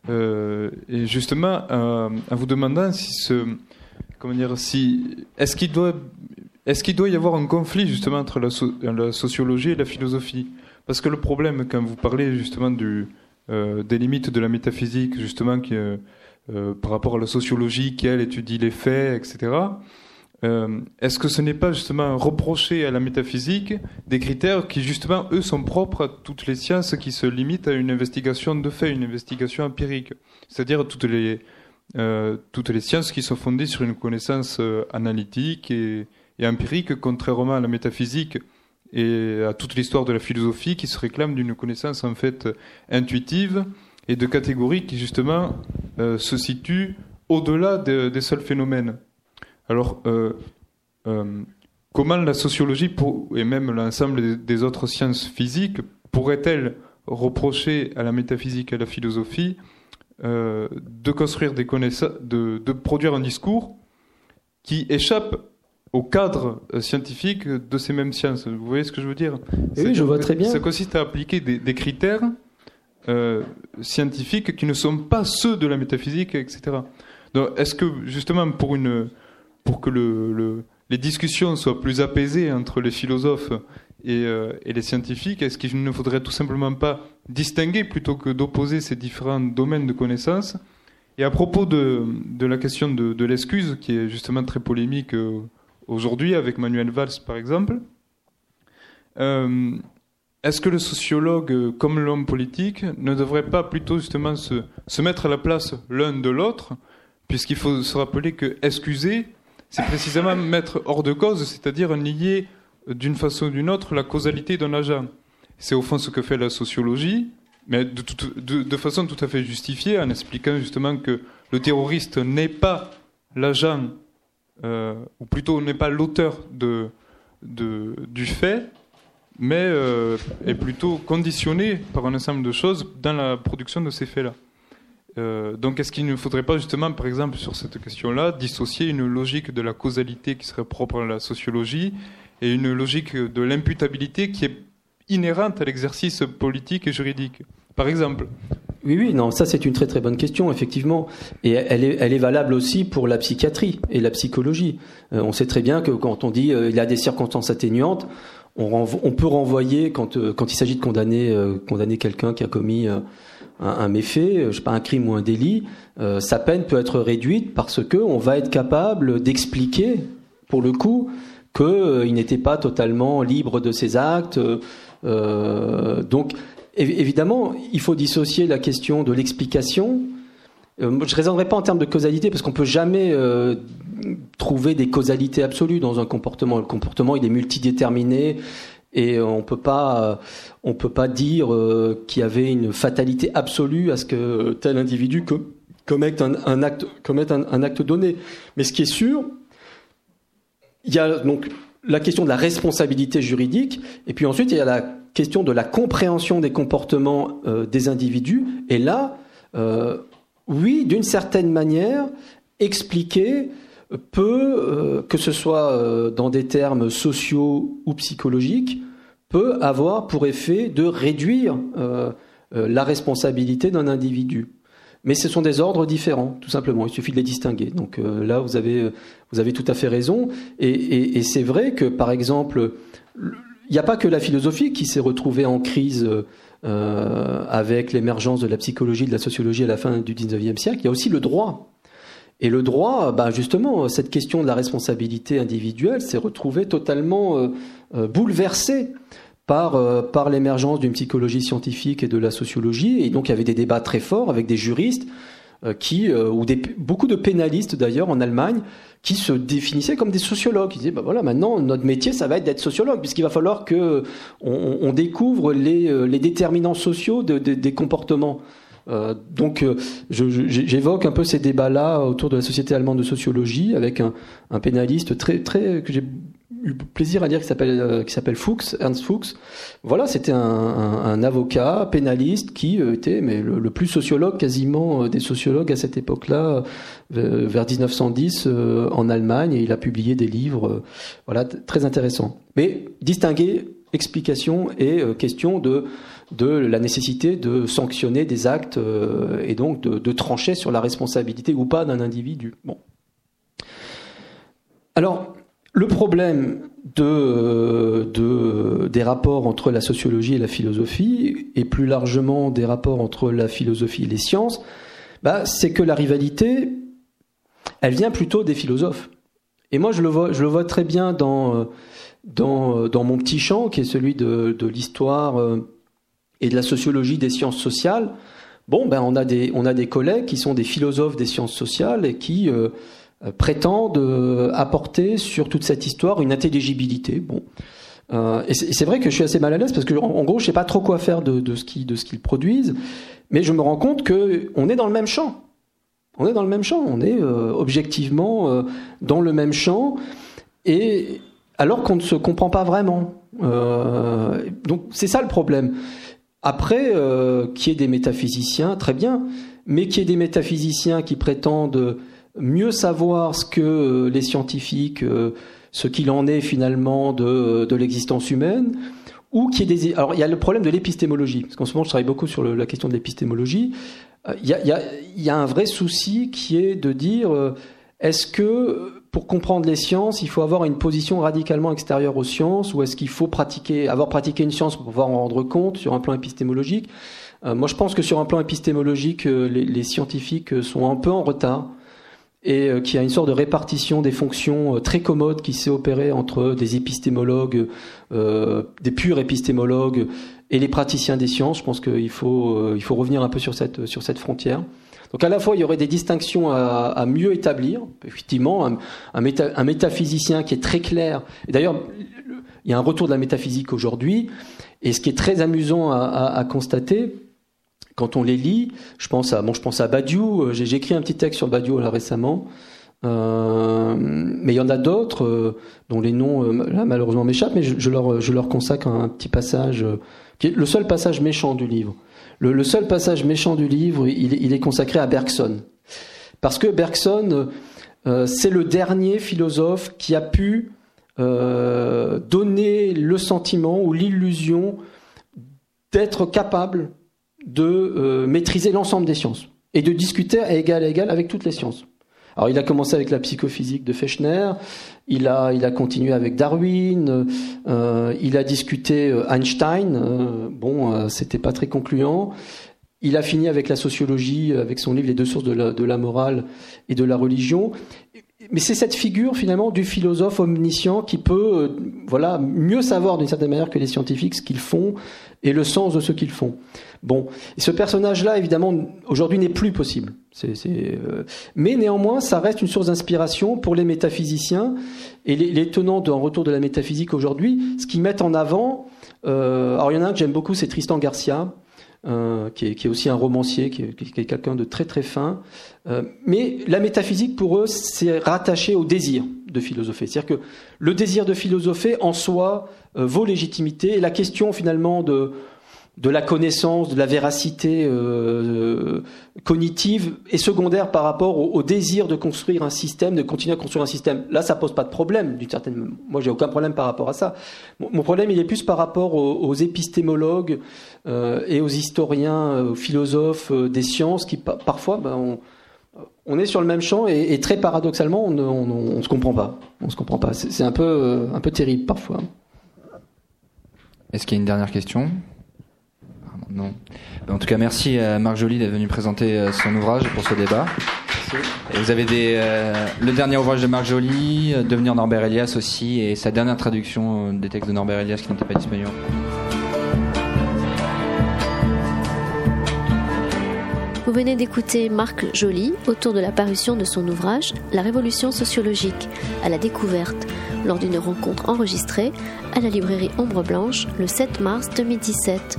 et justement en vous demandant si ce, comment dire, si est-ce qu'il doit, doit y avoir un conflit justement entre la sociologie et la philosophie? Parce que le problème, quand vous parlez justement euh, des limites de la métaphysique, justement, euh, euh, par rapport à la sociologie, qui elle étudie les faits, etc., est-ce que ce n'est pas justement reprocher à la métaphysique des critères qui, justement, eux, sont propres à toutes les sciences qui se limitent à une investigation de faits, une investigation empirique? C'est-à-dire toutes les, toutes les sciences qui sont fondées sur une connaissance analytique et empirique, contrairement à la métaphysique et à toute l'histoire de la philosophie qui se réclame d'une connaissance en fait intuitive et de catégories qui justement euh, se situent au-delà des seuls phénomènes. Alors, euh, euh, comment la sociologie et même l'ensemble des, autres sciences physiques pourrait-elle reprocher à la métaphysique et à la philosophie de construire des connaissances, de, de produire un discours qui échappe au cadre euh, scientifique de ces mêmes sciences. Vous voyez ce que je veux dire? Oui, je vois très bien. Ça consiste à appliquer des, critères euh, scientifiques qui ne sont pas ceux de la métaphysique, etc. Donc, est-ce que justement pour une, pour que le, les discussions soient plus apaisées entre les philosophes et, euh, et les scientifiques, est-ce qu'il ne faudrait tout simplement pas distinguer plutôt que d'opposer ces différents domaines de connaissances? Et à propos de, de la question de, de l'excuse, qui est justement très polémique aujourd'hui avec Manuel Valls par exemple. Euh, est-ce que le sociologue, comme l'homme politique, ne devrait pas plutôt justement se, se mettre à la place l'un de l'autre, puisqu'il faut se rappeler que excuser, c'est précisément mettre hors de cause, c'est-à-dire nier d'une façon ou d'une autre la causalité d'un agent. C'est au fond ce que fait la sociologie, mais de, de, de, façon tout à fait justifiée, en expliquant justement que le terroriste n'est pas l'agent euh, ou plutôt n'est pas l'auteur de, du fait, mais euh, est plutôt conditionné par un ensemble de choses dans la production de ces faits-là. Euh, donc est-ce qu'il ne faudrait pas justement, par exemple, sur cette question-là, dissocier une logique de la causalité qui serait propre à la sociologie et une logique de l'imputabilité qui est inhérente à l'exercice politique et juridique? Par exemple, oui, oui, non, ça c'est une très très bonne question, effectivement. Et elle est, elle est valable aussi pour la psychiatrie et la psychologie. Euh, on sait très bien que quand on dit euh, il y a des circonstances atténuantes, on, on peut renvoyer, quand, euh, quand il s'agit de condamner, condamner quelqu'un qui a commis un, un, méfait, je sais pas, un crime ou un délit, sa peine peut être réduite parce que on va être capable d'expliquer, pour le coup, qu'il n'était pas totalement libre de ses actes. donc évidemment, il faut dissocier la question de l'explication. Euh, je ne raisonnerai pas en termes de causalité parce qu'on peut jamais euh, trouver des causalités absolues dans un comportement. Le comportement, il est multidéterminé et on peut pas, on peut pas dire qu'il y avait une fatalité absolue à ce que tel individu commette un acte donné. Mais ce qui est sûr, il y a donc la question de la responsabilité juridique, et puis ensuite il y a la question de la compréhension des comportements euh, des individus. Et là, euh, oui, d'une certaine manière, expliquer peut, euh, que ce soit dans des termes sociaux ou psychologiques, peut avoir pour effet de réduire la responsabilité d'un individu. Mais ce sont des ordres différents, tout simplement. Il suffit de les distinguer. Donc là, vous avez, vous avez tout à fait raison. Et, c'est vrai que, par exemple, il n'y a pas que la philosophie qui s'est retrouvée en crise euh, avec l'émergence de la psychologie, de la sociologie à la fin du 19e siècle. Il y a aussi le droit. Et le droit, bah justement, cette question de la responsabilité individuelle s'est retrouvée totalement euh, bouleversée par, euh, par l'émergence d'une psychologie scientifique et de la sociologie. Et donc il y avait des débats très forts avec des juristes euh, qui, euh, ou des, beaucoup de pénalistes d'ailleurs en Allemagne, qui se définissaient comme des sociologues. Ils disaient, bah voilà, maintenant notre métier, ça va être d'être sociologue, puisqu'il va falloir que on, on découvre les, les, déterminants sociaux de, des comportements. Euh, donc, j'évoque un peu ces débats-là autour de la Société allemande de sociologie avec un, un pénaliste très, très que j'ai eu plaisir à dire qui s'appelle euh, qui s'appelle Fuchs, Ernst Fuchs. Voilà, c'était un, un, avocat pénaliste qui euh, était mais le, plus sociologue quasiment euh, des sociologues à cette époque-là, vers 1910 en Allemagne, et il a publié des livres, voilà, très intéressants. Mais distinguer explication et question de de la nécessité de sanctionner des actes et donc de, de trancher sur la responsabilité ou pas d'un individu. Bon. Alors, le problème de, de, des rapports entre la sociologie et la philosophie, et plus largement des rapports entre la philosophie et les sciences, bah, c'est que la rivalité, elle vient plutôt des philosophes. Et moi, je le vois, je le vois très bien dans, dans, dans mon petit champ, qui est celui de, de l'histoire euh, et de la sociologie des sciences sociales. Bon, ben, on a des, on a des collègues qui sont des philosophes des sciences sociales et qui euh, euh, prétendent euh, apporter sur toute cette histoire une intelligibilité. Bon. Euh, et c'est vrai que je suis assez mal à l'aise parce que en, gros je sais pas trop quoi faire de, de ce qu'ils produisent, mais je me rends compte que on est dans le même champ. On est dans le même champ. On est objectivement dans le même champ et alors qu'on ne se comprend pas vraiment. donc c'est ça le problème. Après, qui est des métaphysiciens, très bien, mais qui est des métaphysiciens qui prétendent mieux savoir ce que euh, les scientifiques, euh, ce qu'il en est finalement de, de l'existence humaine, ou qui est des... Alors il y a le problème de l'épistémologie, parce qu'en ce moment je travaille beaucoup sur la question de l'épistémologie. Euh, il y, a, un vrai souci qui est de dire est-ce que pour comprendre les sciences, il faut avoir une position radicalement extérieure aux sciences, ou est-ce qu'il faut pratiquer, avoir pratiqué une science pour pouvoir en rendre compte sur un plan épistémologique? Moi je pense que sur un plan épistémologique, les scientifiques sont un peu en retard et euh, qui a une sorte de répartition des fonctions euh, très commode qui s'est opérée entre des épistémologues, euh, des purs épistémologues et les praticiens des sciences. Je pense qu'il faut, euh, il faut revenir un peu sur cette, sur cette frontière. Donc à la fois, il y aurait des distinctions à, à mieux établir. Effectivement, un, un, méta, un, métaphysicien qui est très clair. D'ailleurs, il y a un retour de la métaphysique aujourd'hui. Et ce qui est très amusant à, à, à constater, quand on les lit, je pense à, bon, Badiou. Euh, j'ai écrit un petit texte sur Badiou là récemment. Euh, mais il y en a d'autres euh, dont les noms malheureusement m'échappent, mais je, leur, consacre un petit passage qui est le seul passage méchant du livre. Le, seul passage méchant du livre, il, est consacré à Bergson, parce que Bergson, c'est le dernier philosophe qui a pu donner le sentiment ou l'illusion d'être capable de euh, maîtriser l'ensemble des sciences et de discuter à égal à égal avec toutes les sciences. Alors il a commencé avec la psychophysique de Fechner, il a, il a continué avec Darwin, euh, il a discuté euh, Einstein, bon, c'était pas très concluant, il a fini avec la sociologie, avec son livre Les deux sources de la morale et de la religion. Mais c'est cette figure finalement du philosophe omniscient qui peut, euh, voilà, mieux savoir d'une certaine manière que les scientifiques ce qu'ils font et le sens de ce qu'ils font. Bon, et ce personnage-là, évidemment, aujourd'hui n'est plus possible. C'est, euh, Mais néanmoins, ça reste une source d'inspiration pour les métaphysiciens et les, les tenants d'un retour de la métaphysique aujourd'hui. Ce qu'ils mettent en avant, euh, alors il y en a un que j'aime beaucoup, c'est Tristan Garcia. Euh, qui, est, qui, est, aussi un romancier, qui est, est quelqu'un de très très fin. Euh, mais la métaphysique, pour eux, c'est rattaché au désir de philosopher. C'est-à-dire que le désir de philosopher, en soi, euh, vaut légitimité. Et la question, finalement, de, de la connaissance, de la véracité euh, cognitive est secondaire par rapport au, désir de construire un système, de continuer à construire un système. Là, ça pose pas de problème, d'une certaine. Moi, j'ai aucun problème par rapport à ça. Mon, problème, il est plus par rapport aux, épistémologues euh, et aux historiens, aux philosophes euh, des sciences, qui parfois, ben, on, est sur le même champ et, très paradoxalement, on ne on, on, se comprend pas. On se comprend pas. C'est un peu, euh, un peu terrible parfois. Est-ce qu'il y a une dernière question? Non. En tout cas, merci à Marc Joly d'être venu présenter euh, son ouvrage pour ce débat. Et vous avez des, euh, le dernier ouvrage de Marc Joly, euh, Devenir Norbert Elias aussi, et sa dernière traduction des textes de Norbert Elias qui n'était pas disponible. Vous venez d'écouter Marc Joly autour de la parution de son ouvrage La révolution sociologique, à la découverte, lors d'une rencontre enregistrée à la librairie Ombre Blanche le 7 mars 2017.